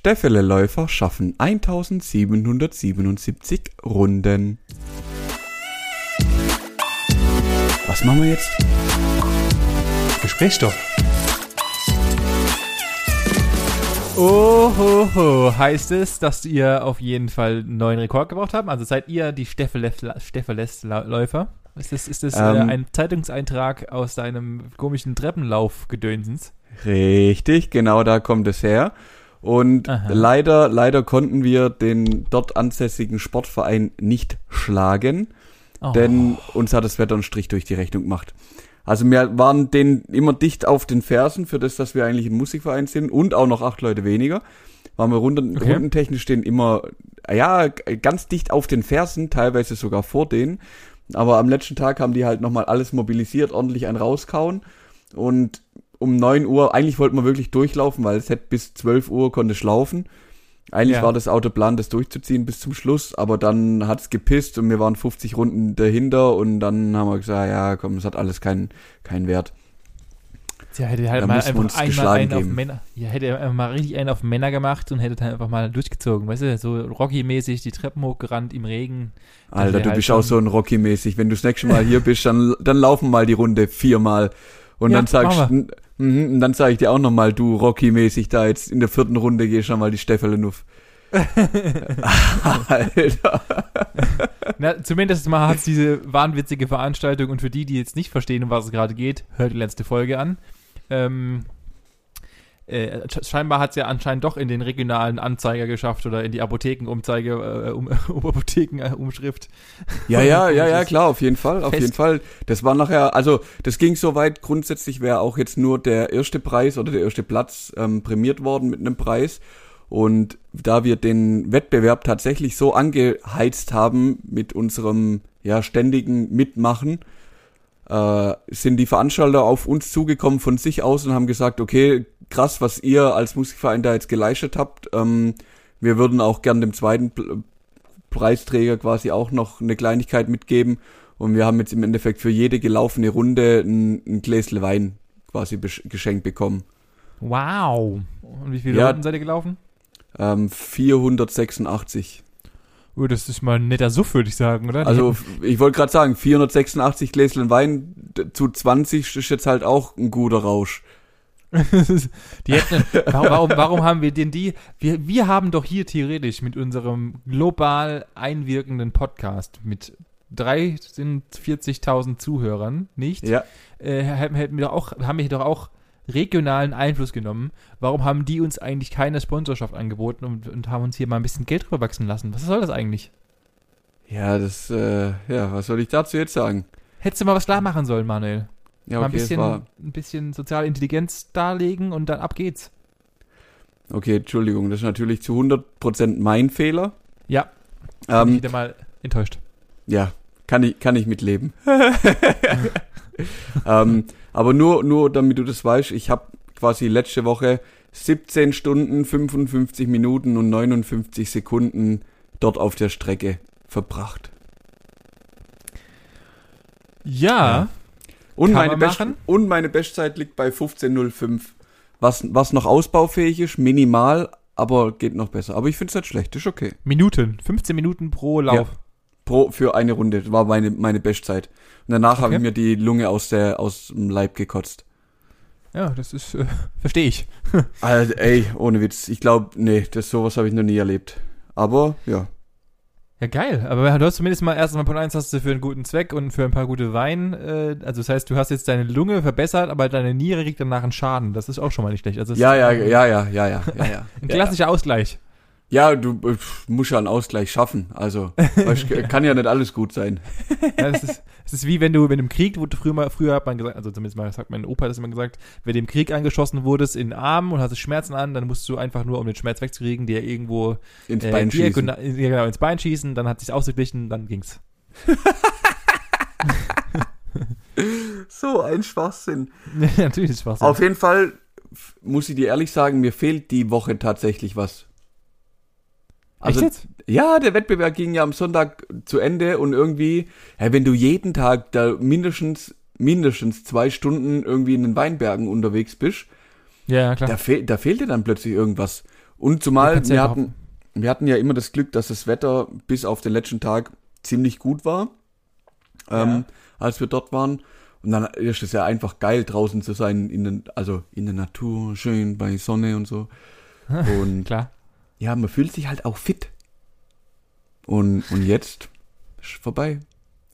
Steffele-Läufer schaffen 1777 Runden. Was machen wir jetzt? Gesprächsstoff. Ohoho, heißt es, dass ihr auf jeden Fall einen neuen Rekord gebraucht habt? Also seid ihr die Steffeles-Läufer? Ist das, ist das äh, Ähm. ein Zeitungseintrag aus deinem komischen Treppenlauf-Gedönsens? Richtig, genau da kommt es her. Und Aha. leider, leider konnten wir den dort ansässigen Sportverein nicht schlagen, Oh. denn uns hat das Wetter einen Strich durch die Rechnung gemacht. Also wir waren denen immer dicht auf den Fersen für das, dass wir eigentlich ein Musikverein sind und auch noch acht Leute weniger. Waren wir runden, Okay. rundentechnisch denen immer, ja, ganz dicht auf den Fersen, teilweise sogar vor denen. Aber am letzten Tag haben die halt nochmal alles mobilisiert, ordentlich einen rauskauen. Und um 9 Uhr, eigentlich wollten wir wirklich durchlaufen, weil es hätte bis 12 Uhr konnte ich laufen. Eigentlich Ja. war das Autoplan, das durchzuziehen bis zum Schluss, aber dann hat's gepisst und wir waren 50 Runden dahinter und dann haben wir gesagt, ja komm, es hat alles keinen keinen Wert. Ja, hätte halt Da mal einfach einmal einen auf geben. Männer. Ja, hätte einfach mal richtig einen auf Männer gemacht und hätte dann einfach mal durchgezogen. Weißt du, so Rocky-mäßig die Treppen hochgerannt im Regen. Alter, du halt bist auch so ein Rocky-mäßig. Wenn du das nächste Mal hier bist, dann, dann laufen mal die Runde viermal. Und Ja, dann sagst machen mhm, und dann sage ich dir auch nochmal, du Rocky-mäßig da jetzt in der vierten Runde gehst schon mal die Steffele nuff. Alter. Na, zumindest mal hat es diese wahnwitzige Veranstaltung und für die, die jetzt nicht verstehen, um was es gerade geht, hört die letzte Folge an. Ähm, äh, sch- scheinbar hat es ja anscheinend doch in den regionalen Anzeiger geschafft oder in die Apothekenumzeige, äh, um, um Apothekenumschrift. Ja, ja, ja, ja, klar, auf jeden Fall, auf Fest. jeden Fall. Das war nachher, also das ging so weit, grundsätzlich wäre auch jetzt nur der erste Preis oder der erste Platz ähm, prämiert worden mit einem Preis. Und da wir den Wettbewerb tatsächlich so angeheizt haben mit unserem ja ständigen Mitmachen, äh, sind die Veranstalter auf uns zugekommen von sich aus und haben gesagt, okay, krass, was ihr als Musikverein da jetzt geleistet habt. Ähm, wir würden auch gern dem zweiten Preisträger quasi auch noch eine Kleinigkeit mitgeben. Und wir haben jetzt im Endeffekt für jede gelaufene Runde ein, ein Gläsle Wein quasi geschenkt bekommen. Wow. Und wie viele Ja. Runden seid ihr gelaufen? Ähm, 486. Oh, das ist mal ein netter Suff, würde ich sagen, oder? Also ich wollte gerade sagen, 486 Gläschen Wein zu 20 ist jetzt halt auch ein guter Rausch. die hätten, warum, warum, haben wir denn die? Wir, wir haben doch hier theoretisch mit unserem global einwirkenden Podcast mit 43.000 Zuhörern, nicht? Ja, Äh, hätten hätten wir doch auch, haben wir doch auch regionalen Einfluss genommen. Warum haben die uns eigentlich keine Sponsorschaft angeboten und, und haben uns hier mal ein bisschen Geld drüber wachsen lassen? Was soll das eigentlich? ja, das, äh, ja, was soll ich dazu jetzt sagen? Hättest du mal was klar machen sollen, Manuel. Ja, mal ein okay, bisschen, ein bisschen soziale Intelligenz darlegen und dann ab geht's. okay, Entschuldigung, das ist natürlich zu 100% mein Fehler. Ja, bin ich Ähm, wieder mal enttäuscht. Ja, kann ich, kann ich mitleben. ähm, aber nur, nur damit du das weißt, ich habe quasi letzte Woche 17 Stunden, 55 Minuten und 59 Sekunden dort auf der Strecke verbracht. Ja, Und, Kann meine, Best und meine Bestzeit liegt bei 15.05. Was, was noch ausbaufähig ist, minimal, aber geht noch besser. Aber ich finde es nicht schlecht, ist okay. Minuten. 15 Minuten pro Lauf. Pro, für eine Runde, war meine, meine Bestzeit. Und danach habe Okay. ich mir die Lunge aus, der, aus dem Leib gekotzt. Ja, das ist, äh, verstehe ich. Alter, ey, ohne Witz. Ich glaube, nee, das sowas habe ich noch nie erlebt. Aber ja. Ja, geil. Aber du hast zumindest mal erst mal Punkt 1 hast du für einen guten Zweck und für ein paar gute Wein. Äh, also das heißt, du hast jetzt deine Lunge verbessert, aber deine Niere kriegt danach einen Schaden. Das ist auch schon mal nicht schlecht. Also Ja, ja, ja, ja, ja, ja, ja, ja. Ein klassischer Ausgleich. Ja, du äh, musst ja einen Ausgleich schaffen. Also, kann ja nicht alles gut sein. Ja, das ist, es ist wie wenn du, wenn im Krieg, wurde früher mal, früher hat man gesagt, also zumindest mal sagt mein Opa hat das immer gesagt, wenn du im Krieg angeschossen wurdest in den Arm und hast Schmerzen an, dann musst du einfach nur, um den Schmerz wegzukriegen, dir irgendwo Ins äh, Bein schießen. diagonal- ja, genau, ins Bein schießen, dann hat sich's ausgeglichen, dann ging's. So ein Schwachsinn. Natürlich ist Spaß. Auf jeden Fall muss ich dir ehrlich sagen, mir fehlt die Woche tatsächlich was. Also, ja, der Wettbewerb ging ja am Sonntag zu Ende und irgendwie, ja, wenn du jeden Tag da mindestens, mindestens zwei Stunden irgendwie in den Weinbergen unterwegs bist, Ja, klar. da, fehl, da fehlt dir dann plötzlich irgendwas. Und zumal ja wir hatten, wir hatten ja immer das Glück, dass das Wetter bis auf den letzten Tag ziemlich gut war, ähm, als wir dort waren. Und dann ist es ja einfach geil, draußen zu sein, in den, also in der Natur, schön bei Sonne und so. Und Klar. Ja, man fühlt sich halt auch fit. Und, und jetzt ist vorbei.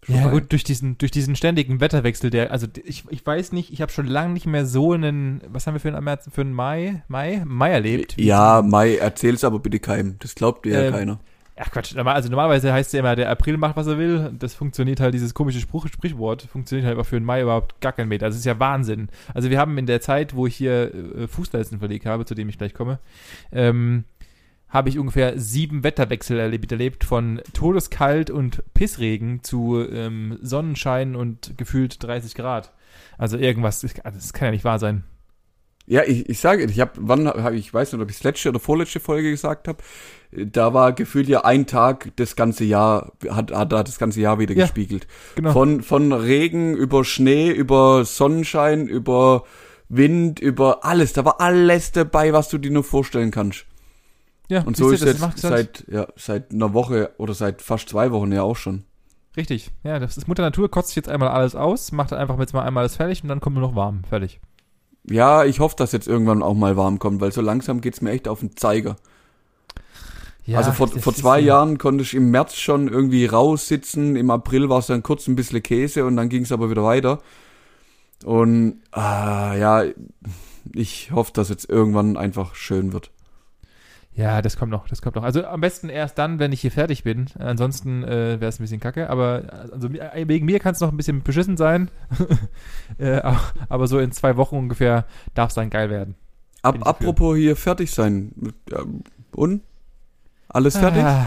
Ist Ja vorbei. gut, durch diesen, durch diesen ständigen Wetterwechsel, der, also ich, ich weiß nicht, ich habe schon lange nicht mehr so einen, was haben wir für einen, März- für einen Mai, Mai, Mai erlebt? Ja, Mai, erzähl's aber bitte keinem. Das glaubt dir ja Ähm, keiner. Ach Quatsch, normal- also normalerweise heißt es ja immer, der April macht, was er will. Das funktioniert halt, dieses komische Spruch, Sprichwort, funktioniert halt aber für den Mai überhaupt gar kein Meter. Also es ist ja Wahnsinn. Also wir haben in der Zeit, wo ich hier äh, Fußleisten verlegt habe, zu dem ich gleich komme, ähm, habe ich ungefähr sieben Wetterwechsel erlebt, erlebt von todeskalt und Pissregen zu ähm, Sonnenschein und gefühlt 30 Grad. Also irgendwas, das, also das kann ja nicht wahr sein. Ja, ich, ich sage, ich habe, wann habe ich weiß nicht, ob ich letzte oder vorletzte Folge gesagt habe, da war gefühlt ja ein Tag das ganze Jahr hat hat da das ganze Jahr wieder Ja, gespiegelt. Genau. Von von Regen über Schnee über Sonnenschein über Wind über alles, da war alles dabei, was du dir nur vorstellen kannst. Ja, Und so ist das jetzt halt- seit ja seit einer Woche oder seit fast zwei Wochen ja auch schon. Richtig, ja, das ist Mutter Natur, kotzt sich jetzt einmal alles aus, macht einfach jetzt mal einmal alles fertig und dann kommt nur noch warm. Fertig. Ja, ich hoffe, dass jetzt irgendwann auch mal warm kommt, weil so langsam geht's mir echt auf den Zeiger. Ja, also vor, vor zwei Jahren konnte ich im März schon irgendwie raussitzen. Im April war es dann kurz ein bisschen Käse und dann ging es aber wieder weiter. Und ah, ja, ich hoffe, dass jetzt irgendwann einfach schön wird. Ja, das kommt noch, das kommt noch. Also am besten erst dann, wenn ich hier fertig bin. Ansonsten äh, wäre es ein bisschen kacke. Aber also, wegen mir kann es noch ein bisschen beschissen sein. äh, aber, so in zwei Wochen ungefähr darf es dann geil werden. Ab, apropos hier fertig sein. Und? Alles fertig? Ah,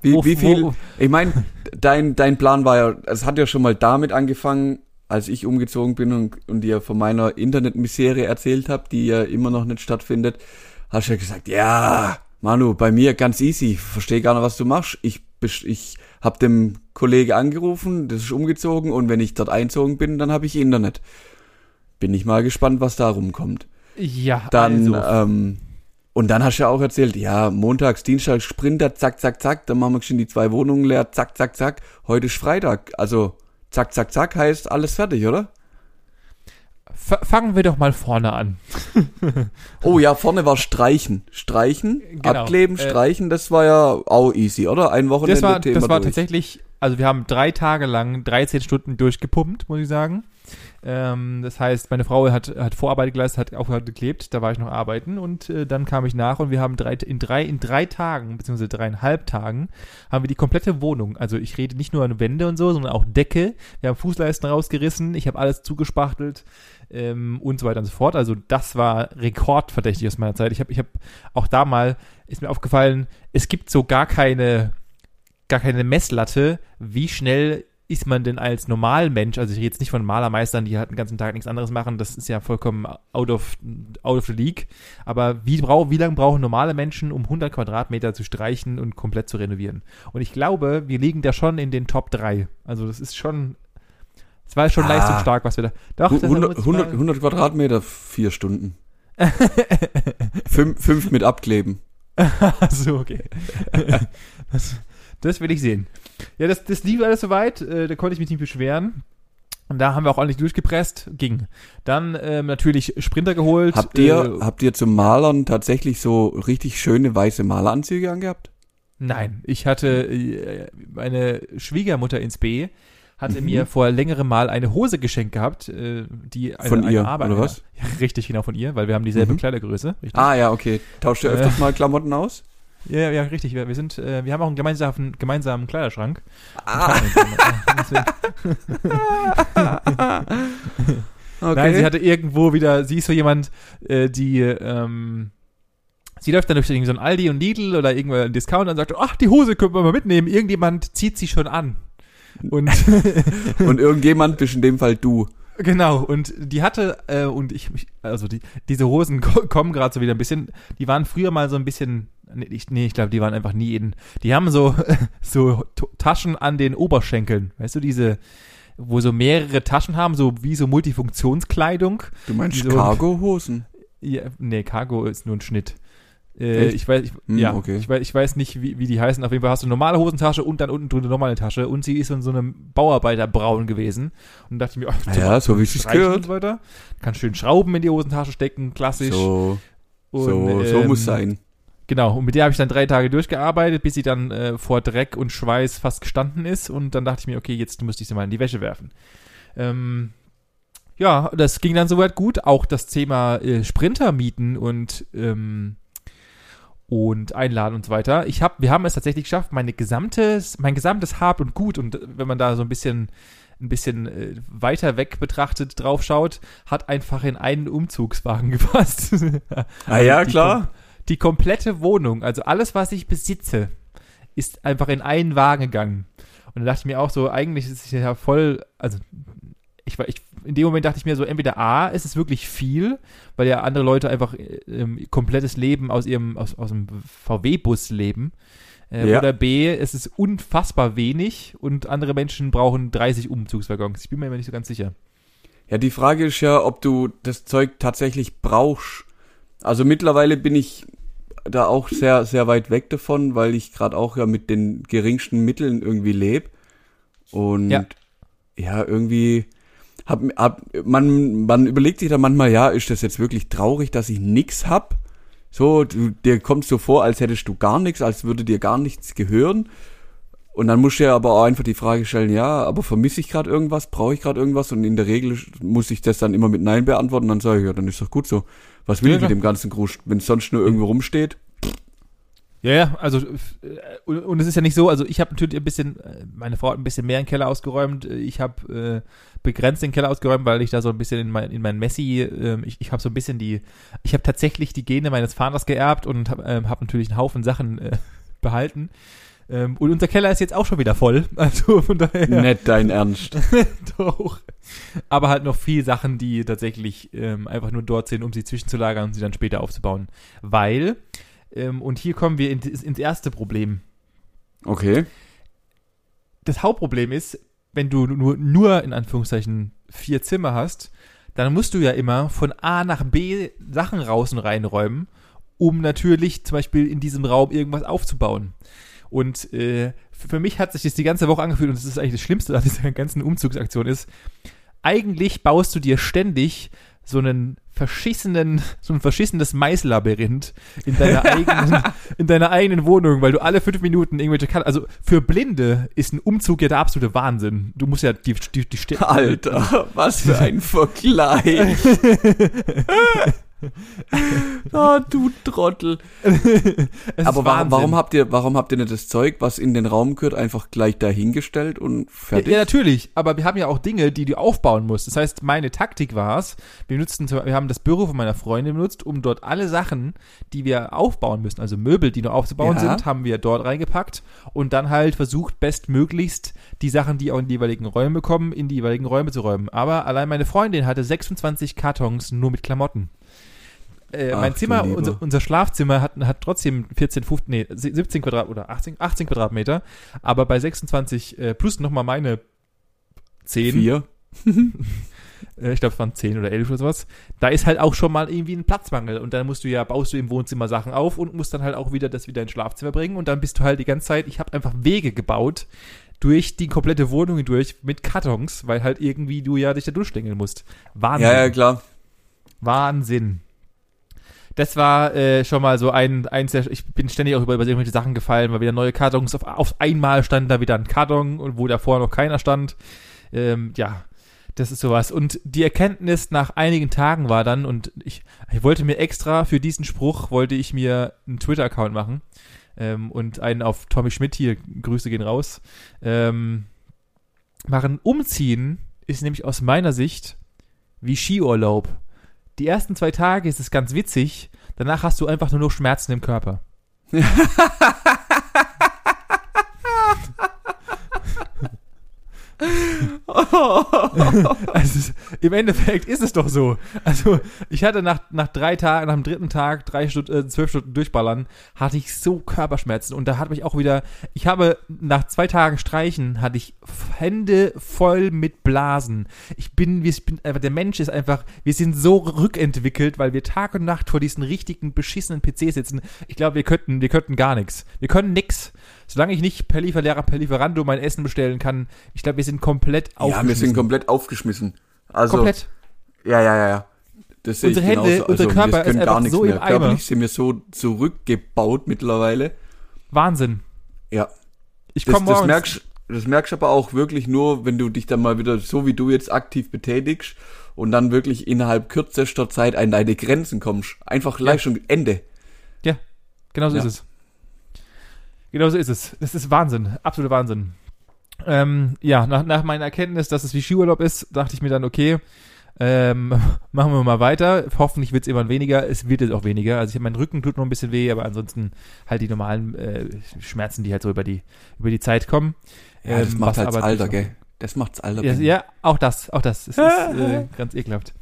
Wie, wo- wie viel? wo- Ich meine, dein, dein Plan war ja, es hat ja schon mal damit angefangen, als ich umgezogen bin und, und dir von meiner Internetmisere erzählt habe, die ja immer noch nicht stattfindet, hast du ja gesagt, ja, Manu, bei mir ganz easy, verstehe gar nicht, was du machst. Ich, ich habe dem Kollege angerufen, das ist umgezogen und wenn ich dort einzogen bin, dann habe ich Internet. Bin ich mal gespannt, was da rumkommt. Ja, Dann, also. ähm, und dann hast du ja auch erzählt, ja, montags, Dienstag, Sprinter, zack, zack, zack, dann machen wir schon die zwei Wohnungen leer, zack, zack, zack. Heute ist Freitag, also zack, zack, zack heißt alles fertig, oder? Fangen wir doch mal vorne an. Oh ja, vorne war Streichen. Streichen, Genau, abkleben, äh, streichen, das war ja auch easy, oder? Ein Wochenende Das war, Thema das war durch. tatsächlich, also wir haben drei Tage lang 13 Stunden durchgepumpt, muss ich sagen. Ähm, das heißt, meine Frau hat, hat Vorarbeit geleistet, hat aufgehört geklebt, da war ich noch arbeiten und äh, dann kam ich nach und wir haben drei, in, drei, in drei Tagen, beziehungsweise dreieinhalb Tagen, haben wir die komplette Wohnung, also ich rede nicht nur an Wände und so, sondern auch Decke, wir haben Fußleisten rausgerissen, ich habe alles zugespachtelt ähm, und so weiter und so fort. Also das war rekordverdächtig aus meiner Zeit. Ich habe ich hab auch da mal, ist mir aufgefallen, es gibt so gar keine gar keine Messlatte, wie schnell ist man denn als Normalmensch, also ich rede jetzt nicht von Malermeistern, die halt den ganzen Tag nichts anderes machen, das ist ja vollkommen out of, out of the league, aber wie, brau, wie lange brauchen normale Menschen, um 100 Quadratmeter zu streichen und komplett zu renovieren? Und ich glaube, wir liegen da schon in den Top 3. Also das ist schon, es war schon Ah. leistungsstark, was wir da, doch, das 100, muss ich 100, mal- 100 Quadratmeter, vier Stunden. fünf, fünf mit abkleben. So, okay. das, das will ich sehen. Ja, das, das lief alles soweit, äh, da konnte ich mich nicht beschweren. Und da haben wir auch ordentlich durchgepresst, ging. Dann ähm, natürlich Sprinter geholt. Habt ihr, Äh, habt ihr zum Malern tatsächlich so richtig schöne weiße Maleranzüge angehabt? nein, ich hatte äh, meine Schwiegermutter ins B hatte Mhm. mir vor längerem Mal eine Hose geschenkt gehabt, äh, die eine, Von eine ihr, Arbeit- oder was? Ja, richtig, genau von ihr, weil wir haben dieselbe Mhm. Kleidergröße. Richtig. Ah ja, okay. Tauscht ihr Äh. öfters mal Klamotten aus? Ja, ja, richtig. Wir, wir sind, äh, wir haben auch einen gemeinsamen, gemeinsamen Kleiderschrank. Ah, okay. Nein, sie hatte irgendwo wieder, sie ist so jemand, äh, die, ähm, sie läuft dann durch irgendwie so ein Aldi und Lidl oder irgendwo einen Discount und sagt, ach, die Hose können wir mal mitnehmen. Irgendjemand zieht sie schon an. Und Und irgendjemand bist in dem Fall du. genau, und die hatte, äh, und ich, also die, diese Hosen ko kommen gerade so wieder ein bisschen, die waren früher mal so ein bisschen, nee, ich, nee, ich glaube, die waren einfach nie in, die haben so, so Taschen an den Oberschenkeln, weißt du, diese, wo so mehrere Taschen haben, so wie so Multifunktionskleidung. Du meinst Wieso? Cargo-Hosen? Ja, nee, Cargo ist nur ein Schnitt. Äh, ich weiß, ich, Hm, ja, okay. ich weiß, ich weiß nicht, wie, wie die heißen. Auf jeden Fall hast du eine normale Hosentasche und dann unten drunter nochmal eine Tasche. Und sie ist in so einem Bauarbeiterbraun gewesen. Und dachte ich mir, ach, Ja, so wie es gehört. und so weiter. Kann schön Schrauben in die Hosentasche stecken, klassisch. So, und, so, so ähm, muss sein. Genau, und mit der habe ich dann drei Tage durchgearbeitet, bis sie dann äh, vor Dreck und Schweiß fast gestanden ist. Und dann dachte ich mir, okay, jetzt müsste ich sie mal in die Wäsche werfen. Ähm, ja, das ging dann soweit gut. Auch das Thema äh, Sprinter mieten und ähm, und einladen und so weiter. Ich hab, wir haben es tatsächlich geschafft, meine gesamtes, mein gesamtes Hab und Gut und äh, wenn man da so ein bisschen ein bisschen äh, weiter weg betrachtet draufschaut, hat einfach in einen Umzugswagen gepasst. Ah ja, klar. Die komplette Wohnung, also alles, was ich besitze, ist einfach in einen Wagen gegangen. Und dann dachte ich mir auch so, eigentlich ist es ja voll, also ich war, ich, in dem Moment dachte ich mir so, entweder A, ist es wirklich viel, weil ja andere Leute einfach äh, ähm, komplettes Leben aus ihrem, aus, aus dem VW-Bus leben. Äh, Ja. Oder B, es ist unfassbar wenig und andere Menschen brauchen 30 Umzugswaggons. Ich bin mir immer nicht so ganz sicher. Ja, die Frage ist ja, ob du das Zeug tatsächlich brauchst. Also mittlerweile bin ich da auch sehr, sehr weit weg davon, weil ich gerade auch ja mit den geringsten Mitteln irgendwie lebe. Und Ja. ja, irgendwie hab, hab, man, man überlegt sich da manchmal, ja, ist das jetzt wirklich traurig, dass ich nix hab? So, du, dir kommt so vor, als hättest du gar nichts, als würde dir gar nichts gehören. Und dann musst du ja aber auch einfach die Frage stellen, ja, aber vermisse ich gerade irgendwas, brauche ich gerade irgendwas? Und in der Regel muss ich das dann immer mit Nein beantworten, dann sage ich, ja, dann ist doch gut so. Was will Ja, ich mit dem ganzen Grusch, wenn es sonst nur irgendwo rumsteht? Ja, ja, also äh, und, es ist ja nicht so, also ich habe natürlich ein bisschen, äh, meine Frau hat ein bisschen mehr in den Keller ausgeräumt, äh, ich habe äh, begrenzt den Keller ausgeräumt, weil ich da so ein bisschen in mein, in mein Messi, ähm, ich, ich habe so ein bisschen die, ich habe tatsächlich die Gene meines Vaters geerbt und habe ähm, hab natürlich einen Haufen Sachen äh, behalten. Ähm, und unser Keller ist jetzt auch schon wieder voll, also von daher Nicht dein Ernst. doch. Aber halt noch viel Sachen, die tatsächlich ähm, einfach nur dort sind, um sie zwischenzulagern und sie dann später aufzubauen. Weil, ähm, und hier kommen wir in, ins erste Problem. Okay. Das Hauptproblem ist, wenn du nur, nur in Anführungszeichen vier Zimmer hast, dann musst du ja immer von A nach B Sachen raus und reinräumen, um natürlich zum Beispiel in diesem Raum irgendwas aufzubauen. Und äh, für für mich hat sich das die ganze Woche angefühlt und das ist eigentlich das Schlimmste an dieser ganzen Umzugsaktion ist. Eigentlich baust du dir ständig so einen verschissenen, so ein verschissenes Maislabyrinth in deiner eigenen, in deiner eigenen Wohnung, weil du alle fünf Minuten irgendwelche Kan Also für Blinde ist ein Umzug ja der absolute Wahnsinn. Du musst ja die, die, die Stä- Alter, was für ein Vergleich. oh, du Trottel. Aber warum, warum habt ihr, warum habt ihr nicht das Zeug, was in den Raum gehört, einfach gleich dahingestellt und Ja, fertig? ja, natürlich, aber wir haben ja auch Dinge, die du aufbauen musst. Das heißt, meine Taktik war es, wir nutzten, wir haben das Büro von meiner Freundin benutzt, um dort alle Sachen, die wir aufbauen müssen, also Möbel, die noch aufzubauen Ja. sind, haben wir dort reingepackt und dann halt versucht, bestmöglichst die Sachen, die auch in die jeweiligen Räume kommen, in die jeweiligen Räume zu räumen. Aber allein meine Freundin hatte 26 Kartons nur mit Klamotten. Äh, Ach, mein du Zimmer, unser, unser Schlafzimmer hat, hat trotzdem 14, 15, nee, 17 Quadrat oder 18, 18 Quadratmeter, aber bei 26 äh, plus nochmal meine 10, Vier. äh, ich glaube es waren 10 oder 11 oder sowas, da ist halt auch schon mal irgendwie ein Platzmangel und dann musst du ja, baust du im Wohnzimmer Sachen auf und musst dann halt auch wieder das wieder ins Schlafzimmer bringen und dann bist du halt die ganze Zeit, ich habe einfach Wege gebaut durch die komplette Wohnung hindurch mit Kartons, weil halt irgendwie du ja dich da durchschlängeln musst. Wahnsinn. Ja, ja, klar. Wahnsinn. Das war äh, schon mal so ein, eins der, ich bin ständig auch über, über irgendwelche Sachen gefallen, weil wieder neue Kartons, auf, auf einmal stand da wieder ein Karton wo davor noch keiner stand. Ähm, ja, das ist sowas. Und die Erkenntnis nach einigen Tagen war dann, und ich, ich wollte mir extra für diesen Spruch, wollte ich mir einen Twitter-Account machen ähm, und einen auf Tommy Schmidt hier, Grüße gehen raus, ähm, machen. Umziehen ist nämlich aus meiner Sicht wie Skiurlaub. Die ersten zwei Tage ist es ganz witzig, danach hast du einfach nur noch Schmerzen im Körper. also, Im Endeffekt ist es doch so. Also, ich hatte nach, nach drei Tagen, nach dem dritten Tag, drei Stunden, äh, zwölf Stunden durchballern, hatte ich so Körperschmerzen. Und da hat mich auch wieder, ich habe nach zwei Tagen Streichen, hatte ich Hände voll mit Blasen. Ich bin, ich bin einfach, der Mensch ist einfach, wir sind so rückentwickelt, weil wir Tag und Nacht vor diesen richtigen, beschissenen PCs sitzen. Ich glaube, wir könnten, wir könnten gar nichts. Wir können nix. Solange ich nicht per Lieferlehrer, per Lieferando mein Essen bestellen kann, ich glaube, wir sind komplett aufgeschmissen. Ja, wir sind komplett aufgeschmissen. Also, komplett. Ja, ja, ja, ja. Das sehe unsere ich Hände, genauso. unser also, Körper ist einfach so mehr. im Eimer. Körperlich sind wir so zurückgebaut mittlerweile. Wahnsinn. Ja. Ich komme das, das merkst, das merkst aber auch wirklich nur, wenn du dich dann mal wieder so wie du jetzt aktiv betätigst und dann wirklich innerhalb kürzester Zeit an deine Grenzen kommst. Einfach ja. Leistung Ende. Ja, genau so ja. ist es. Genau so ist es. Das ist Wahnsinn. Absoluter Wahnsinn. Ähm, ja, nach, nach meiner Erkenntnis, dass es wie Skiurlaub ist, dachte ich mir dann, okay, ähm, machen wir mal weiter. Hoffentlich wird es immer weniger. Es wird jetzt auch weniger. Also ich mein Rücken tut noch ein bisschen weh, aber ansonsten halt die normalen äh, Schmerzen, die halt so über die über die Zeit kommen. Ja, das ähm, macht halt das Alter, gell? Das macht's Alter. Ja, ja, auch das, auch das. Das ist äh, ganz ekelhaft.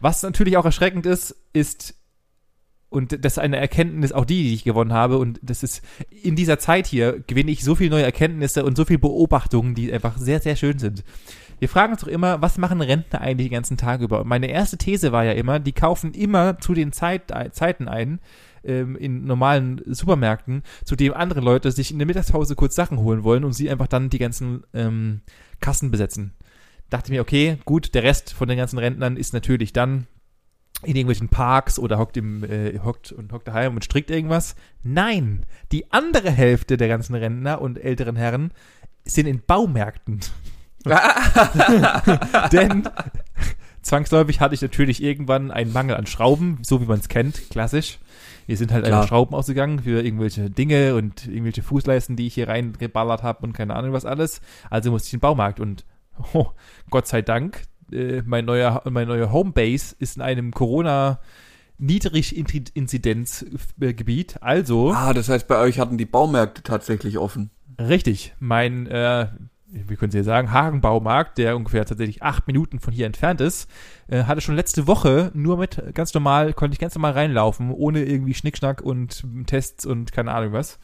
Was natürlich auch erschreckend ist, ist und das ist eine Erkenntnis, auch die, die ich gewonnen habe. Und das ist in dieser Zeit hier gewinne ich so viele neue Erkenntnisse und so viele Beobachtungen, die einfach sehr, sehr schön sind. Wir fragen uns doch immer, was machen Rentner eigentlich den ganzen Tag über? Und meine erste These war ja immer, die kaufen immer zu den Zeit, Zeiten ein, ähm, in normalen Supermärkten, zu dem andere Leute sich in der Mittagspause kurz Sachen holen wollen und sie einfach dann die ganzen ähm, Kassen besetzen. Dachte mir, okay, gut, der Rest von den ganzen Rentnern ist natürlich dann in irgendwelchen Parks oder hockt im äh, hockt und hockt daheim und strickt irgendwas. Nein, die andere Hälfte der ganzen Rentner und älteren Herren sind in Baumärkten. Denn zwangsläufig hatte ich natürlich irgendwann einen Mangel an Schrauben, so wie man es kennt, klassisch. Wir sind halt Klar. Schrauben ausgegangen für irgendwelche Dinge und irgendwelche Fußleisten, die ich hier reingeballert habe und keine Ahnung was alles. Also musste ich in den Baumarkt und oh, Gott sei Dank, äh, mein neuer, mein neuer Homebase ist in einem Corona- Niedrig-Inzidenzgebiet. Also. Ah, das heißt, bei euch hatten die Baumärkte tatsächlich offen. Richtig. Mein, äh, wie können Sie sagen, Hagenbaumarkt, der ungefähr tatsächlich acht Minuten von hier entfernt ist, äh, hatte schon letzte Woche nur mit ganz normal, konnte ich ganz normal reinlaufen, ohne irgendwie Schnickschnack und Tests und keine Ahnung was.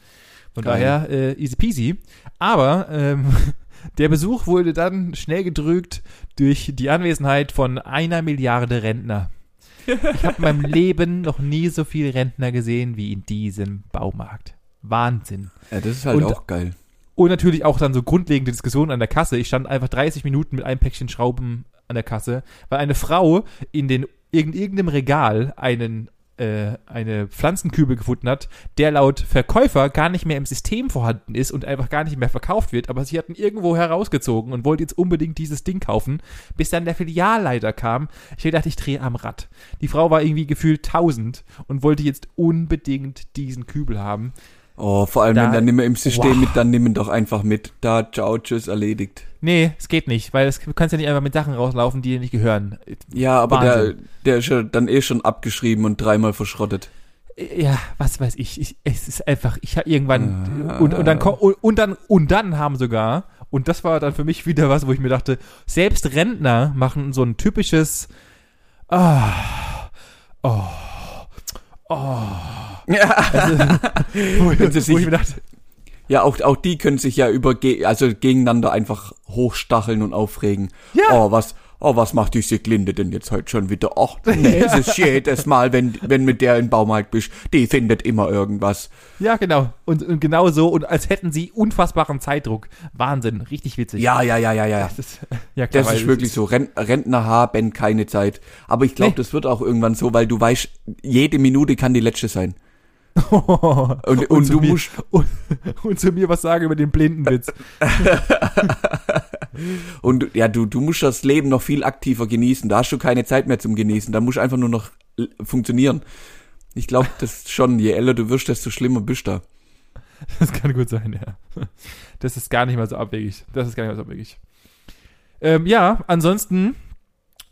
Von Geil. daher äh, easy peasy. Aber ähm, Der Besuch wurde dann schnell gedrückt durch die Anwesenheit von einer Milliarde Rentner. Ich habe in meinem Leben noch nie so viele Rentner gesehen wie in diesem Baumarkt. Wahnsinn. Ja, das ist halt und, auch geil. Und natürlich auch dann so grundlegende Diskussionen an der Kasse. Ich stand einfach 30 Minuten mit einem Päckchen Schrauben an der Kasse, weil eine Frau in den in irgendeinem Regal einen eine Pflanzenkübel gefunden hat, der laut Verkäufer gar nicht mehr im System vorhanden ist und einfach gar nicht mehr verkauft wird, aber sie hatten irgendwo herausgezogen und wollten jetzt unbedingt dieses Ding kaufen, bis dann der Filialleiter kam. Ich dachte, ich drehe am Rad. Die Frau war irgendwie gefühlt 1000 und wollte jetzt unbedingt diesen Kübel haben. Oh, vor allem, da, wenn dann nimmer im System wow. mit, dann nimm doch einfach mit. Da, ciao, tschüss, erledigt. Nee, es geht nicht, weil es, du kannst ja nicht einfach mit Sachen rauslaufen, die dir nicht gehören. Ja, aber der, der ist ja dann eh schon abgeschrieben und dreimal verschrottet. Ja, was weiß ich. ich es ist einfach, ich habe irgendwann ah. und, und dann und, und dann und dann haben sogar und das war dann für mich wieder was, wo ich mir dachte, selbst Rentner machen so ein typisches ah, oh, oh. Ja. Also, wo, wo ich mir dachte, ja, auch, auch die können sich ja über, also gegeneinander einfach hochstacheln und aufregen. Ja. Oh, was, oh, was macht diese Glinde denn jetzt heute schon wieder? Ach, nee, ja. es ist jedes Mal, wenn, wenn mit der im Baumarkt bist, die findet immer irgendwas. Ja, genau. Und, und genau so, und als hätten sie unfassbaren Zeitdruck. Wahnsinn, richtig witzig. Ja, ja, ja, ja, ja. Das ist, ja, klar, das ist wirklich so. Rentner haben keine Zeit. Aber ich glaube, nee. das wird auch irgendwann so, weil du weißt, jede Minute kann die letzte sein. Und, und, und du mir, musst und, und, zu mir was sagen über den Blindenwitz. und ja, du, du musst das Leben noch viel aktiver genießen. Da hast du keine Zeit mehr zum Genießen. Da musst du einfach nur noch funktionieren. Ich glaube, das ist schon, je älter du wirst, desto schlimmer bist du. Das kann gut sein, ja. Das ist gar nicht mal so abwegig. Das ist gar nicht mal so abwegig. Ähm, ja, ansonsten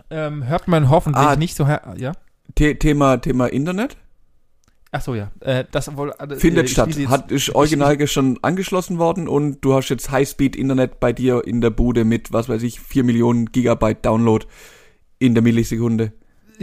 ähm, hört man hoffentlich ah, nicht so. Ja? The Thema, Thema Internet? Ach so, ja. Äh, das wohl, äh, Findet ich statt. Hat, ist original schon angeschlossen worden und du hast jetzt Highspeed-Internet bei dir in der Bude mit, was weiß ich, 4 Millionen Gigabyte Download in der Millisekunde.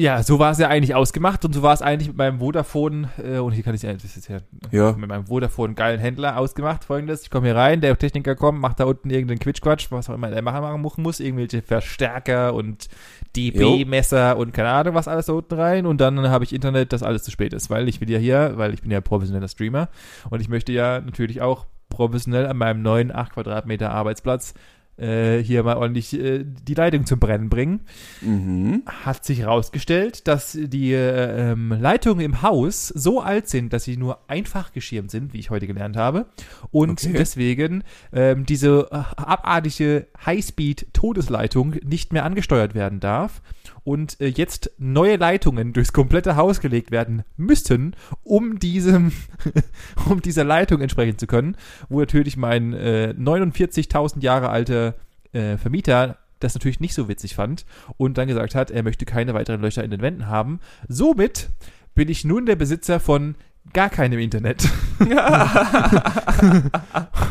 Ja, so war es ja eigentlich ausgemacht und so war es eigentlich mit meinem Vodafone, äh, und hier kann ich, das ist ja, Ja. mit meinem Vodafone geilen Händler ausgemacht. Folgendes, ich komme hier rein, der Techniker kommt, macht da unten irgendeinen Quitschquatsch, was auch immer der machen, machen muss, irgendwelche Verstärker und DB-Messer und keine Ahnung, was alles da unten rein und dann habe ich Internet, das alles zu spät ist, weil ich will ja hier, weil ich bin ja professioneller Streamer und ich möchte ja natürlich auch professionell an meinem neuen 8 Quadratmeter Arbeitsplatz äh, hier mal ordentlich äh, die Leitung zum Brennen bringen Mhm. hat sich herausgestellt, dass die äh, ähm, Leitungen im Haus so alt sind, dass sie nur einfach geschirmt sind, wie ich heute gelernt habe. Und Okay. deswegen ähm, diese äh, abartige Highspeed-Todesleitung nicht mehr angesteuert werden darf. Und äh, jetzt neue Leitungen durchs komplette Haus gelegt werden müssten, um diesem, um dieser Leitung entsprechen zu können, wo natürlich mein äh, 49.000 Jahre alter äh, Vermieter das natürlich nicht so witzig fand und dann gesagt hat, er möchte keine weiteren Löcher in den Wänden haben. Somit bin ich nun der Besitzer von gar keinem Internet.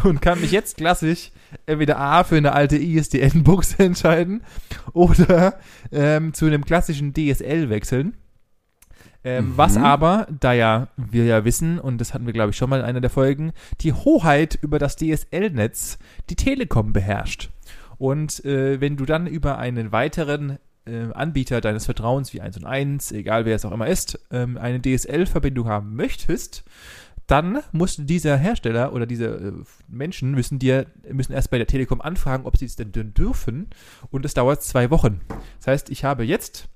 und kann mich jetzt klassisch entweder A für eine alte ISDN-Buchse entscheiden oder ähm, zu einem klassischen DSL wechseln. Ähm, Mhm. Was aber, da ja wir ja wissen, und das hatten wir glaube ich schon mal in einer der Folgen, die Hoheit über das DSL-Netz die Telekom beherrscht. Und äh, wenn du dann über einen weiteren äh, Anbieter deines Vertrauens wie 1 und 1, egal wer es auch immer ist, ähm, eine DSL-Verbindung haben möchtest, dann muss dieser Hersteller oder diese äh, Menschen müssen dir müssen erst bei der Telekom anfragen, ob sie es denn dürfen und es dauert zwei Wochen. Das heißt, ich habe jetzt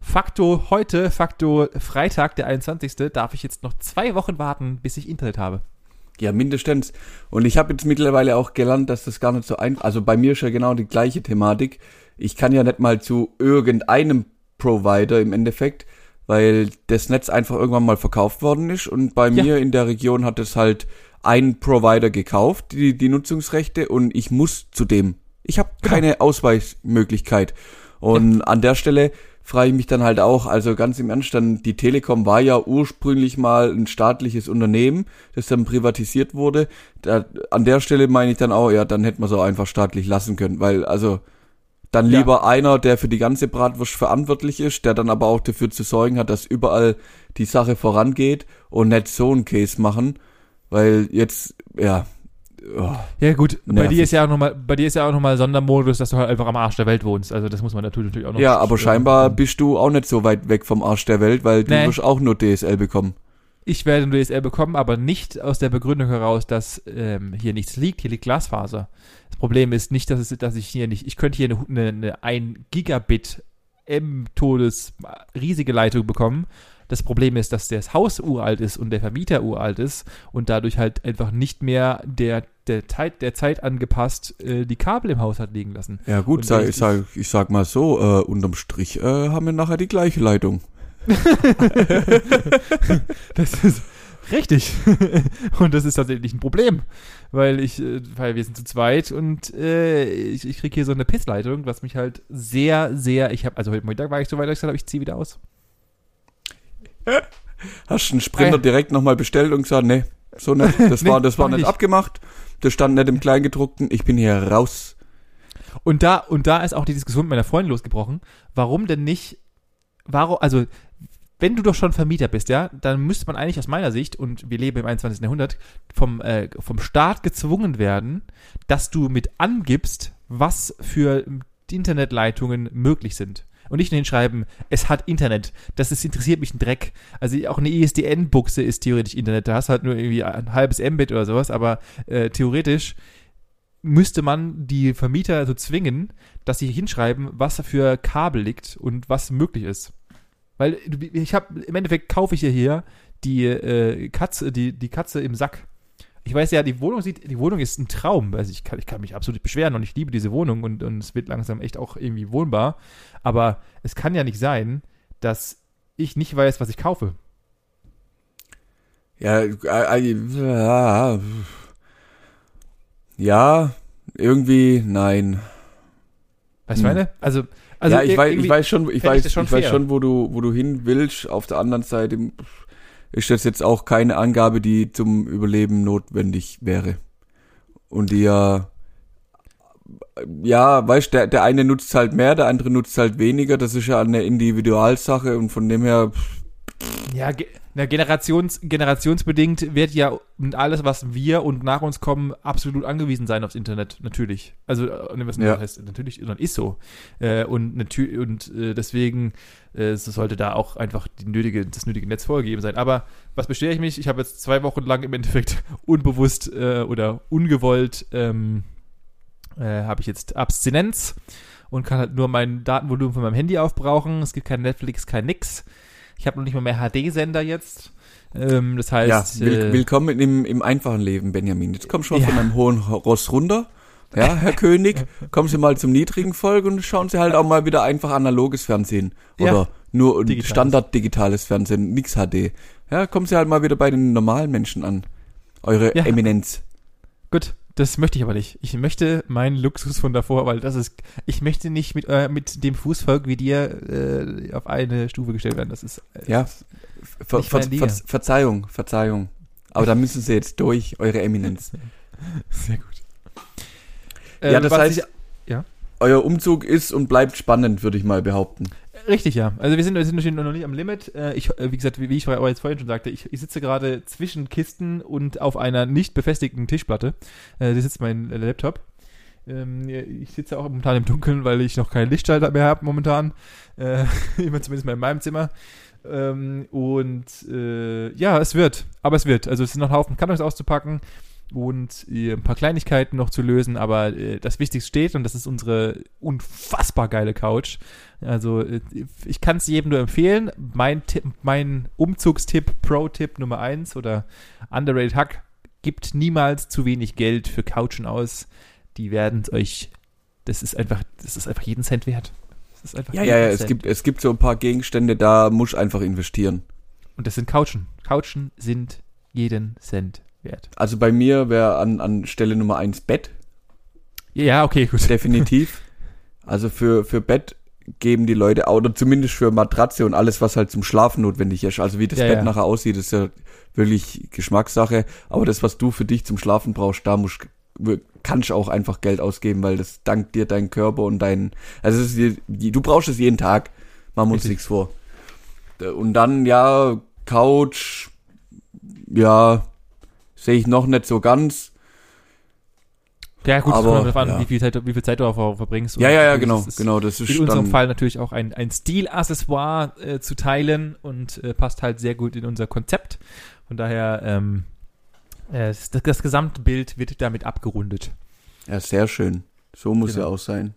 Fakto heute, Fakto Freitag, der 21. darf ich jetzt noch zwei Wochen warten, bis ich Internet habe. Ja, mindestens. Und ich habe jetzt mittlerweile auch gelernt, dass das gar nicht so einfach. Also bei mir ist ja genau die gleiche Thematik. Ich kann ja nicht mal zu irgendeinem Provider im Endeffekt, weil das Netz einfach irgendwann mal verkauft worden ist und bei Ja. mir in der Region hat es halt ein Provider gekauft, die, die Nutzungsrechte und ich muss zu dem. Ich habe keine Ausweichmöglichkeit. Und an der Stelle frage ich mich dann halt auch, also ganz im Ernst, dann die Telekom war ja ursprünglich mal ein staatliches Unternehmen, das dann privatisiert wurde. Da, an der Stelle meine ich dann auch, ja, dann hätte man so einfach staatlich lassen können, weil also dann Ja. lieber einer, der für die ganze Bratwurst verantwortlich ist, der dann aber auch dafür zu sorgen hat, dass überall die Sache vorangeht und nicht so einen Case machen, weil jetzt, ja, oh, Ja gut, bei Nervig. dir ist ja auch nochmal, bei dir ist ja auch nochmal Sondermodus, dass du halt einfach am Arsch der Welt wohnst. Also das muss man natürlich natürlich auch noch. ja, aber äh, scheinbar bist du auch nicht so weit weg vom Arsch der Welt, weil du Nee. wirst auch nur DSL bekommen. Ich werde ein DSL bekommen, aber nicht aus der Begründung heraus, dass ähm, hier nichts liegt. Hier liegt Glasfaser. Das Problem ist nicht, dass, es, dass ich hier nicht. Ich könnte hier eine, eine, eine 1 Gigabit M-Todes riesige Leitung bekommen. Das Problem ist, dass das Haus uralt ist und der Vermieter uralt ist und dadurch halt einfach nicht mehr der, der, Zeit, der Zeit angepasst äh, die Kabel im Haus hat liegen lassen. Ja gut, sag, ich, sag, ich sag mal so, äh, unterm Strich äh, haben wir nachher die gleiche Leitung. Das ist richtig. und das ist tatsächlich ein Problem, weil ich, äh, weil wir sind zu zweit und äh, ich, ich kriege hier so eine Pissleitung, was mich halt sehr, sehr, ich habe, also heute Mittag war ich so weit, dass ich gesagt habe, ich ziehe wieder aus. Hast du einen Sprinter ja. direkt nochmal bestellt und gesagt, nee, so nicht, das Nee, war, das war nicht nicht. abgemacht, das stand nicht im Kleingedruckten, ich bin hier raus. Und da, und da ist auch die Diskussion mit meiner Freundin losgebrochen, warum denn nicht, warum, also, wenn du doch schon Vermieter bist, ja, dann müsste man eigentlich aus meiner Sicht, und wir leben im 21. Jahrhundert, vom, äh, vom Staat gezwungen werden, dass du mit angibst, was für Internetleitungen möglich sind. Und nicht nur hinschreiben, es hat Internet. Das ist, interessiert mich ein Dreck. Also auch eine ISDN-Buchse ist theoretisch Internet. Da hast du halt nur irgendwie ein halbes Mbit oder sowas, aber äh, theoretisch müsste man die Vermieter so zwingen, dass sie hinschreiben, was für Kabel liegt und was möglich ist. Weil ich habe im Endeffekt kaufe ich ja hier die äh, Katze, die, die Katze im Sack. Ich weiß ja, die Wohnung sieht, die Wohnung ist ein Traum. Also ich kann, ich kann mich absolut beschweren und ich liebe diese Wohnung und, und es wird langsam echt auch irgendwie wohnbar. Aber es kann ja nicht sein, dass ich nicht weiß, was ich kaufe. Ja, äh, äh, ja, ja, irgendwie, nein. Weißt du, Hm. meine? Also, also ja, ich weiß, ich weiß schon, ich weiß, schon ich weiß schon, wo du, wo du hin willst. Auf der anderen Seite, pff, ist das jetzt auch keine Angabe, die zum Überleben notwendig wäre. Und die ja, ja, weißt der, der eine nutzt halt mehr, der andere nutzt halt weniger. Das ist ja eine Individualsache und von dem her. Ja, ge na, generations, generationsbedingt wird ja alles, was wir und nach uns kommen, absolut angewiesen sein aufs Internet, natürlich. Also, äh, was ja. heißt, natürlich, sondern ist so. Äh, und natürlich, und äh, deswegen äh, sollte da auch einfach nötige, das nötige Netz vorgegeben sein. Aber was bestehe ich mich? Ich habe jetzt zwei Wochen lang im Endeffekt unbewusst äh, oder ungewollt ähm, äh, habe ich jetzt Abstinenz und kann halt nur mein Datenvolumen von meinem Handy aufbrauchen. Es gibt kein Netflix, kein nix. Ich habe noch nicht mal mehr HD-Sender jetzt. Ähm, das heißt. Ja, will, äh, willkommen im, im einfachen Leben, Benjamin. Jetzt komm schon ja. von einem hohen Ross runter. Ja, Herr König, kommen Sie mal zum niedrigen Volk und schauen Sie halt auch mal wieder einfach analoges Fernsehen. Oder ja, nur digitales. Standard digitales Fernsehen, nix HD. Ja, kommen Sie halt mal wieder bei den normalen Menschen an. Eure ja. Eminenz. Gut, das möchte ich aber nicht. Ich möchte meinen Luxus von davor, weil das ist, ich möchte nicht mit, äh, mit dem Fußvolk wie dir äh, auf eine Stufe gestellt werden. Das ist, äh, ja, Ver Ver Ver Verzeihung, Verzeihung. Aber da müssen Sie jetzt durch, eure Eminenz. Sehr gut. ja, ähm, das heißt, ich, ja? euer Umzug ist und bleibt spannend, würde ich mal behaupten. Richtig, ja. Also wir sind, wir sind noch nicht am Limit. Äh, ich, äh, wie gesagt, wie ich jetzt vorhin schon sagte, ich, ich sitze gerade zwischen Kisten und auf einer nicht befestigten Tischplatte. Äh, da sitzt mein Laptop. Ähm, ich sitze auch momentan im Dunkeln, weil ich noch keinen Lichtschalter mehr habe momentan. Immer zumindest mal in meinem Zimmer. Ähm, und ja, es wird. Aber es wird. Also es sind noch ein Haufen Kartons auszupacken und äh, ein paar Kleinigkeiten noch zu lösen, aber äh, das Wichtigste steht und das ist unsere unfassbar geile Couch. Also äh, ich kann es jedem nur empfehlen. Mein Tipp, mein Umzugstipp, Pro-Tipp Nummer 1 oder Underrated Hack, gibt niemals zu wenig Geld für Couchen aus. Die werden euch, das ist einfach, das ist einfach jeden Cent wert. ja, ja, ja, es gibt, es gibt so ein paar Gegenstände, da muss einfach investieren. Und das sind Couchen. Couchen sind jeden Cent wert. Also bei mir wäre an, an Stelle Nummer eins Bett. Ja, okay, gut. Definitiv. Also für, für Bett geben die Leute, oder zumindest für Matratze und alles, was halt zum Schlafen notwendig ist. Also wie das ja, Bett ja. nachher aussieht, ist ja wirklich Geschmackssache. Aber das, was du für dich zum Schlafen brauchst, da musst kannst auch einfach Geld ausgeben, weil das dankt dir dein Körper und dein, also ist, du brauchst es jeden Tag. Machen wir uns nichts vor. Und dann, ja, Couch, ja, sehe ich noch nicht so ganz. Ja, gut, aber, kommt an, ja. wie, viel Zeit, wie viel Zeit du auch verbringst. Ja, ja, ja, genau, ist, genau. Das ist in unserem Fall natürlich auch ein, ein Stilaccessoire äh, zu teilen und äh, passt halt sehr gut in unser Konzept. Von daher, ähm, äh, das, das Gesamtbild wird damit abgerundet. Ja, sehr schön. So muss genau. ja auch sein.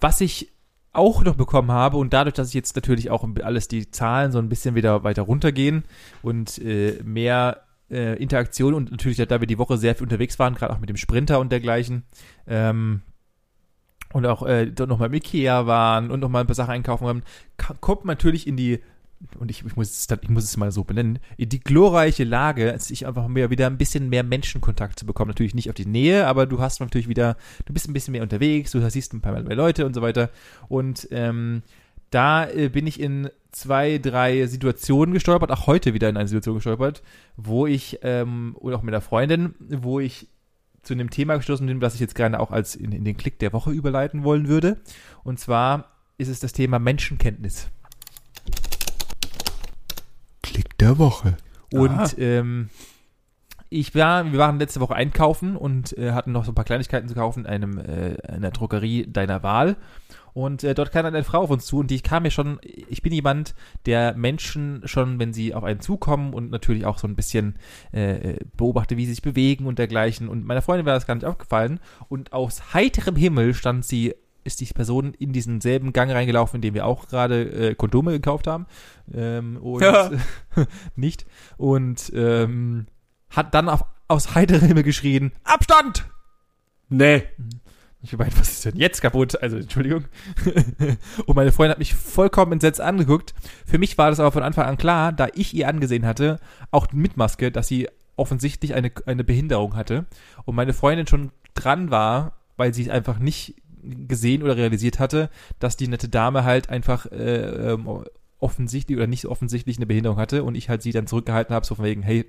Was ich auch noch bekommen habe und dadurch, dass ich jetzt natürlich auch alles die Zahlen so ein bisschen wieder weiter runtergehen und äh, mehr äh, Interaktion und natürlich, da wir die Woche sehr viel unterwegs waren, gerade auch mit dem Sprinter und dergleichen, ähm, und auch äh, dort nochmal im Ikea waren und nochmal ein paar Sachen einkaufen haben, kommt man natürlich in die und ich, ich, muss es, ich muss es mal so benennen, die glorreiche Lage, sich einfach mehr, wieder ein bisschen mehr Menschenkontakt zu bekommen. Natürlich nicht auf die Nähe, aber du hast natürlich wieder, du bist ein bisschen mehr unterwegs, du siehst ein paar mehr Leute und so weiter. Und ähm, da äh, bin ich in zwei, drei Situationen gestolpert, auch heute wieder in eine Situation gestolpert, wo ich, ähm, und auch mit einer Freundin, wo ich zu einem Thema gestoßen bin, was ich jetzt gerne auch als in, in den Klick der Woche überleiten wollen würde. Und zwar ist es das Thema Menschenkenntnis. Klick der Woche. Und ähm, ich war, wir waren letzte Woche einkaufen und äh, hatten noch so ein paar Kleinigkeiten zu kaufen in einem äh, einer Drogerie deiner Wahl. Und äh, dort kam eine Frau auf uns zu und die kam mir schon, ich bin jemand, der Menschen schon, wenn sie auf einen zukommen und natürlich auch so ein bisschen äh, beobachte, wie sie sich bewegen und dergleichen. Und meiner Freundin war das gar nicht aufgefallen. Und aus heiterem Himmel stand sie ist die Person in diesen selben Gang reingelaufen, in dem wir auch gerade äh, Kondome gekauft haben. Ähm, und ja. nicht. Und ähm, hat dann auf, aus heiterem Himmel geschrien, Abstand! Nee. Ich meine, was ist denn jetzt kaputt? Also, Entschuldigung. und meine Freundin hat mich vollkommen entsetzt angeguckt. Für mich war das aber von Anfang an klar, da ich ihr angesehen hatte, auch mit Maske, dass sie offensichtlich eine, eine Behinderung hatte. Und meine Freundin schon dran war, weil sie es einfach nicht gesehen oder realisiert hatte, dass die nette Dame halt einfach äh, ähm, offensichtlich oder nicht offensichtlich eine Behinderung hatte und ich halt sie dann zurückgehalten habe, so von wegen, hey,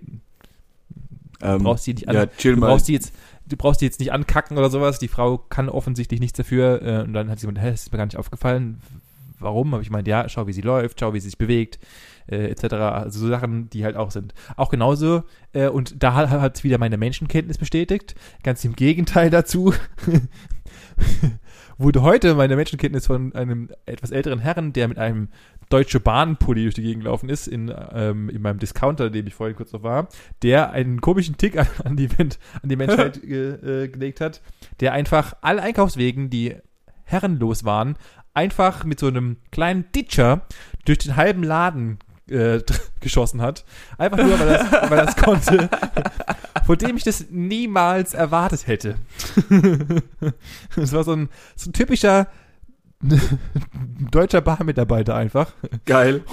Ähm, du brauchst die nicht an, ja, du mal. brauchst die jetzt, du brauchst die jetzt nicht ankacken oder sowas. Die Frau kann offensichtlich nichts dafür. Äh, und dann hat sie gemeint, hä, das ist mir gar nicht aufgefallen. Warum? Habe ich gemeint, ja, schau, wie sie läuft, schau, wie sie sich bewegt, äh, etc. Also so Sachen, die halt auch sind. Auch genauso, äh, und da hat, hat wieder meine Menschenkenntnis bestätigt. Ganz im Gegenteil dazu. wurde heute meine Menschenkenntnis von einem etwas älteren Herrn, der mit einem Deutsche Bahn-Pulli durch die Gegend gelaufen ist, in, ähm, in meinem Discounter, in dem ich vorhin kurz noch war, der einen komischen Tick an, an, die, an die Menschheit ge, äh, gelegt hat, der einfach alle Einkaufswegen, die herrenlos waren, einfach mit so einem kleinen Ditcher durch den halben Laden äh, geschossen hat. Einfach nur, weil das, weil das konnte. Von dem ich das niemals erwartet hätte. Das war so ein, so ein typischer deutscher Barmitarbeiter einfach. Geil.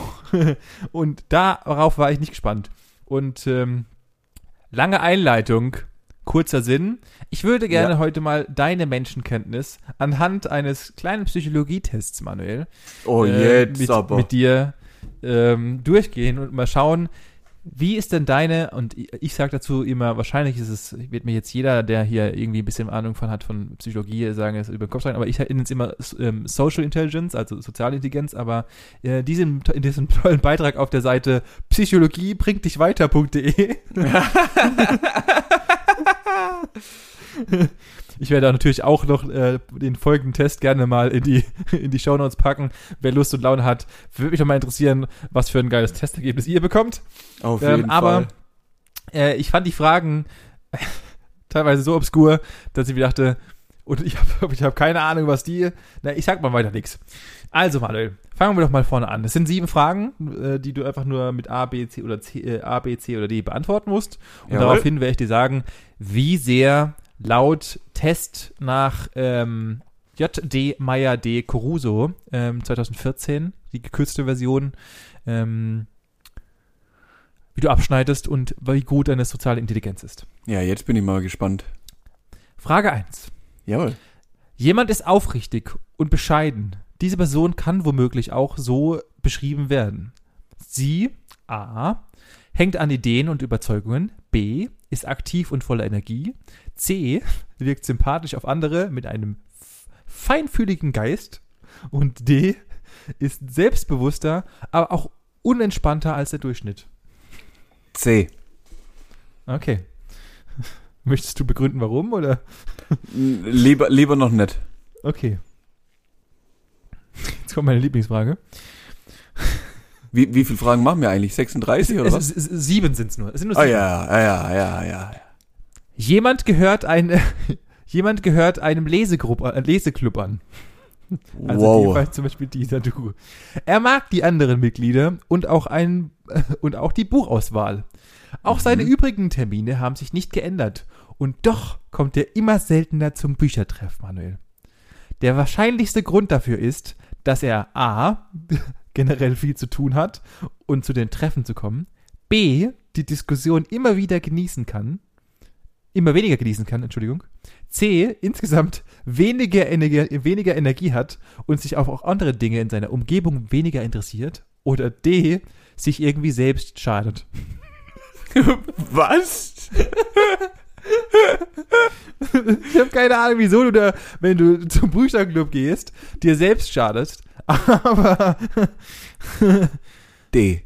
Und darauf war ich nicht gespannt. Und ähm, lange Einleitung, kurzer Sinn. Ich würde gerne Ja. heute mal deine Menschenkenntnis anhand eines kleinen Psychologietests, Manuel, Oh, äh, mit, mit dir ähm, durchgehen und mal schauen, wie ist denn deine, und ich, sage dazu immer, wahrscheinlich ist es, wird mir jetzt jeder, der hier irgendwie ein bisschen Ahnung von hat von Psychologie, sagen, es über den Kopf sagen, aber ich nenne es immer ähm, Social Intelligence, also soziale Intelligenz, aber äh, diesem, in diesem tollen Beitrag auf der Seite psychologie bringt dich weiter.de Ich werde da natürlich auch noch äh, den folgenden Test gerne mal in die, in die Shownotes packen. Wer Lust und Laune hat, würde mich doch mal interessieren, was für ein geiles Testergebnis ihr bekommt. Auf Ähm, jeden aber Fall. äh, ich fand die Fragen teilweise so obskur, dass ich mir dachte, und ich habe ich hab keine Ahnung, was die. Na, ich sag mal weiter nix. Also, Manuel, fangen wir doch mal vorne an. Es sind sieben Fragen, äh, die du einfach nur mit A, B, C oder C, äh, A, B, C oder D beantworten musst. Und Jawohl. daraufhin werde ich dir sagen, wie sehr laut Test nach ähm, J.D. Meyer D. Coruso ähm, 2014, die gekürzte Version, ähm, wie du abschneidest und wie gut deine soziale Intelligenz ist. Ja, jetzt bin ich mal gespannt. Frage 1. Jawohl. Jemand ist aufrichtig und bescheiden. Diese Person kann womöglich auch so beschrieben werden. Sie, A, hängt an Ideen und Überzeugungen. B, ist aktiv und voller Energie. C, wirkt sympathisch auf andere mit einem feinfühligen Geist. Und D, ist selbstbewusster, aber auch unentspannter als der Durchschnitt. C. Okay. Möchtest du begründen, warum, oder? Lieber, lieber noch nicht. Okay. Jetzt kommt meine Lieblingsfrage. Wie, wie viele Fragen machen wir eigentlich? 36 oder Es, was? es, ist- sieben sind es nur. Es sind nur Ah sieben. ja, ah ja, ja, ja. Jemand gehört ein, jemand gehört einem Lesegruppe, äh, Leseklub an. Also wow. jedenfalls zum Beispiel dieser du. Er mag die anderen Mitglieder und auch ein, und auch die Buchauswahl. Auch seine Mhm. übrigen Termine haben sich nicht geändert. Und doch kommt er immer seltener zum Büchertreff, Manuel. Der wahrscheinlichste Grund dafür ist, dass er A. generell viel zu tun hat und zu den Treffen zu kommen, B. die Diskussion immer wieder genießen kann, immer weniger genießen kann, Entschuldigung, C. insgesamt weniger, Energie, weniger Energie hat und sich auf auch andere Dinge in seiner Umgebung weniger interessiert, oder D. sich irgendwie selbst schadet. Was? Ich habe keine Ahnung, wieso du da, wenn du zum Bücherclub gehst, dir selbst schadest. Aber D.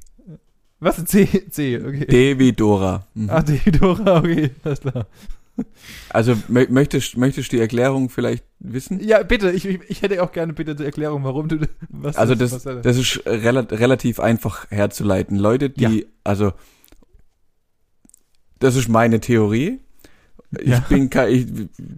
was C? C, okay. D wie Dora. Mhm. Ah, D, Dora, okay, alles klar. Also mö- möchtest, möchtest du die Erklärung vielleicht wissen? Ja, bitte, ich, ich, ich hätte auch gerne bitte die Erklärung, warum du was Also das, was das ist rela relativ einfach herzuleiten. Leute, die, also das ist meine Theorie. Ich Ja. bin kein, ich,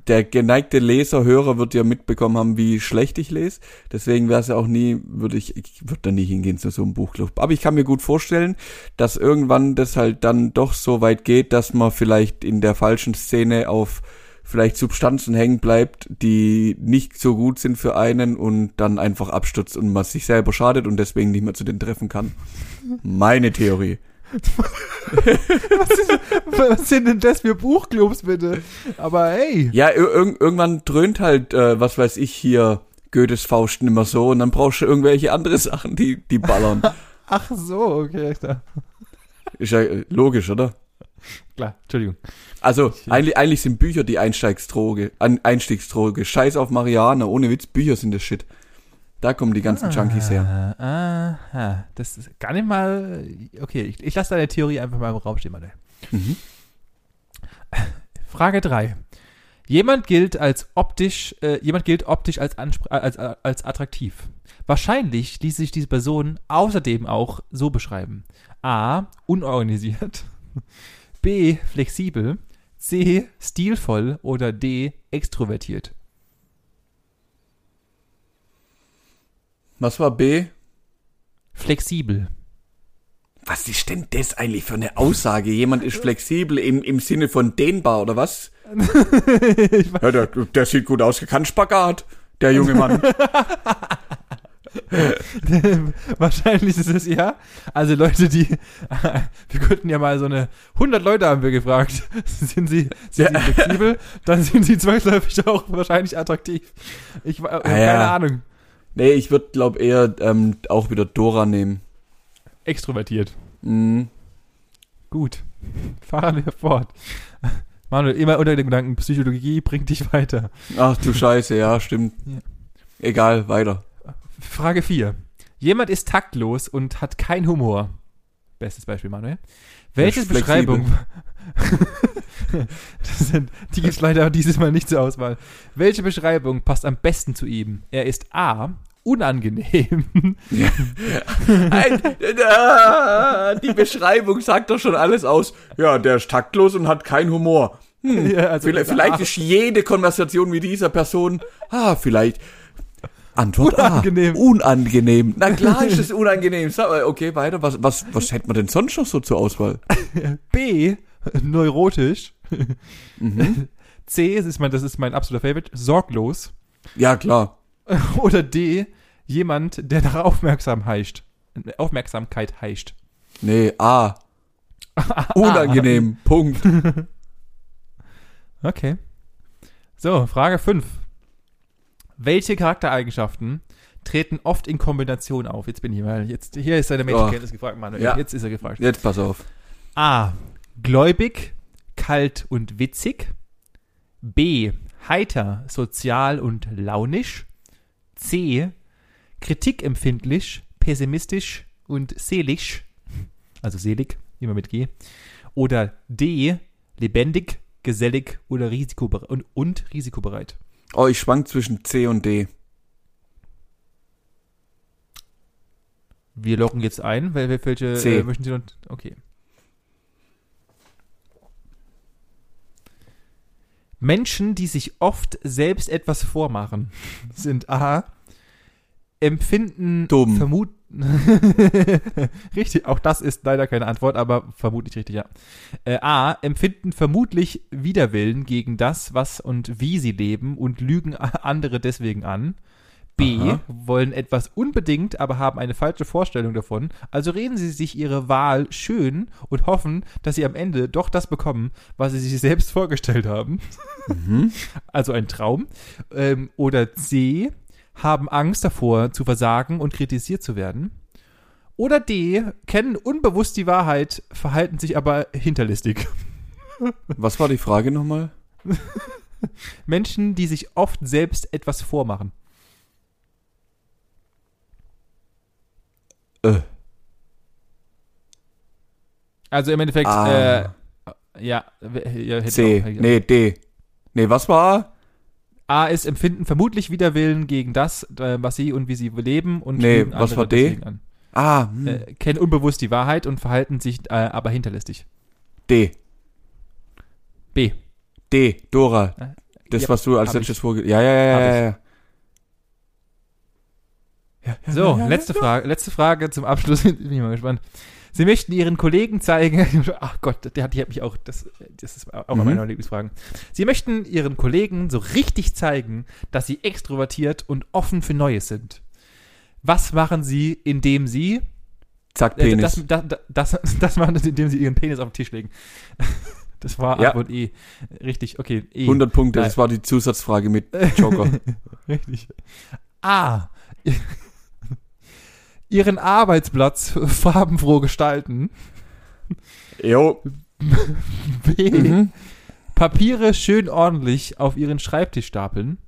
der geneigte Leser, Hörer wird ja mitbekommen haben, wie schlecht ich lese. Deswegen wäre es ja auch nie, würde ich, ich würde da nie hingehen zu so einem Buchclub. Aber ich kann mir gut vorstellen, dass irgendwann das halt dann doch so weit geht, dass man vielleicht in der falschen Szene auf vielleicht Substanzen hängen bleibt, die nicht so gut sind für einen und dann einfach abstürzt und man sich selber schadet und deswegen nicht mehr zu den treffen kann. Meine Theorie. was, ist, was sind denn das für Buchclubs, bitte? Aber hey. Ja, ir irg irgendwann dröhnt halt, äh, was weiß ich hier, Goethes Faust nimmer so und dann brauchst du irgendwelche andere Sachen, die, die ballern. Ach so, okay. Klar, Ist ja äh, logisch, oder? klar Entschuldigung. Also, eigentlich, eigentlich sind Bücher die Einstiegsdroge, Einstiegsdroge. Scheiß auf Marianne, ohne Witz, Bücher sind das Shit. Da kommen die ganzen Junkies her. Ah, aha. Das ist gar nicht mal. Okay, ich, ich lasse deine Theorie einfach mal im Raum stehen, Manuel. Mhm. Frage 3. Jemand gilt als optisch, äh, jemand gilt optisch als, äh, als, äh, als attraktiv. Wahrscheinlich ließ sich diese Person außerdem auch so beschreiben. A. Unorganisiert. B. Flexibel. C. Stilvoll. Oder D. Extrovertiert. Was war B? Flexibel. Was ist denn das eigentlich für eine Aussage? Jemand ist flexibel im, im Sinne von dehnbar, oder was? ja, der, der sieht gut aus, kann Spagat, der junge Mann. Wahrscheinlich ist es ja. Also Leute, die, wir könnten ja mal so eine, 100 Leute haben wir gefragt. Sind sie, sind Ja. sie flexibel? Dann sind sie zwangsläufig auch wahrscheinlich attraktiv. Ich, wa- Ah, ja. keine Ahnung. Nee, ich würde, glaub eher ähm, auch wieder Dora nehmen. Extrovertiert. Mhm. Gut. Fahren wir fort. Manuel, immer unter dem Gedanken, Psychologie bringt dich weiter. Ach du Scheiße, ja, stimmt. Ja. Egal, weiter. Frage 4. Jemand ist taktlos und hat keinen Humor. Bestes Beispiel, Manuel. Welche. Beschreibung. das sind, die gibt es leider dieses Mal nicht zur Auswahl. Welche Beschreibung passt am besten zu ihm? Er ist A. Unangenehm. Ein, äh, die Beschreibung sagt doch schon alles aus. Ja, der ist taktlos und hat keinen Humor. Hm, Ja, also vielleicht, vielleicht ist jede Konversation mit dieser Person, ah, vielleicht. Antwort Unangenehm. A. Unangenehm. Na klar ist es unangenehm. Okay, weiter. Was, was, was hätte man denn sonst noch so zur Auswahl? B. Neurotisch. Mhm. C. Das ist, mein, das ist mein absoluter Favorite. Sorglos. Ja, klar. Oder D. Jemand, der nach Aufmerksam heischt. Aufmerksamkeit heischt. Nee, A. Unangenehm. Punkt. Okay. So, Frage 5. Welche Charaktereigenschaften treten oft in Kombination auf? Jetzt bin ich mal, jetzt, hier ist seine Menschenkenntnis gefragt, Manuel. Ja. Jetzt ist er gefragt. Jetzt pass auf. A. Gläubig, kalt und witzig. B. Heiter, sozial und launisch. C. Kritikempfindlich, pessimistisch und selig. Also selig, immer mit G. Oder D. Lebendig, gesellig oder risikobereit und, und risikobereit. Oh, ich schwank zwischen C und D. Wir loggen jetzt ein, weil wir welche C. äh, möchten Sie noch? Okay. Menschen, die sich oft selbst etwas vormachen, sind A. Empfinden Dumm. vermut richtig, auch das ist leider keine Antwort, aber vermutlich richtig, ja. Äh, A. Empfinden vermutlich Widerwillen gegen das, was und wie sie leben und lügen andere deswegen an. B. Aha. Wollen etwas unbedingt, aber haben eine falsche Vorstellung davon. Also reden sie sich ihre Wahl schön und hoffen, dass sie am Ende doch das bekommen, was sie sich selbst vorgestellt haben. Mhm. Also ein Traum. Ähm, oder C. Haben Angst davor zu versagen und kritisiert zu werden. Oder D. Kennen unbewusst die Wahrheit, verhalten sich aber hinterlistig. Was war die Frage nochmal? Menschen, die sich oft selbst etwas vormachen. Äh. Also im Endeffekt, Ah. äh, ja, w- ja C. auch- Nee, D. Nee, was war A ist empfinden vermutlich Widerwillen gegen das, äh, was sie und wie sie leben und Nee, was war D? An. A? Ah, hm. Äh, kennen unbewusst die Wahrheit und verhalten sich äh, aber hinterlistig. D. B. D. Dora. Äh, Das, ja, was du als letztes vorge... Ja, ja, ja, ja, ja. Ja. ja So, ja, letzte. Frage, letzte Frage zum Abschluss. Bin ich mal gespannt. Sie möchten Ihren Kollegen zeigen, ach Gott, der hat, die hat mich auch, das, das ist auch Mhm. eine meiner Lieblingsfragen. Sie möchten Ihren Kollegen so richtig zeigen, dass Sie extrovertiert und offen für Neues sind. Was machen Sie, indem Sie, Zack, äh, Penis. das, das, das, das machen Sie, indem Sie Ihren Penis auf den Tisch legen? Das war Ja. Antwort E. Richtig, okay. E. 100 Punkte, Nein. das war die Zusatzfrage mit Joker. Richtig. A. Ihren Arbeitsplatz farbenfroh gestalten. Jo. B. Mhm. Papiere schön ordentlich auf ihren Schreibtisch stapeln.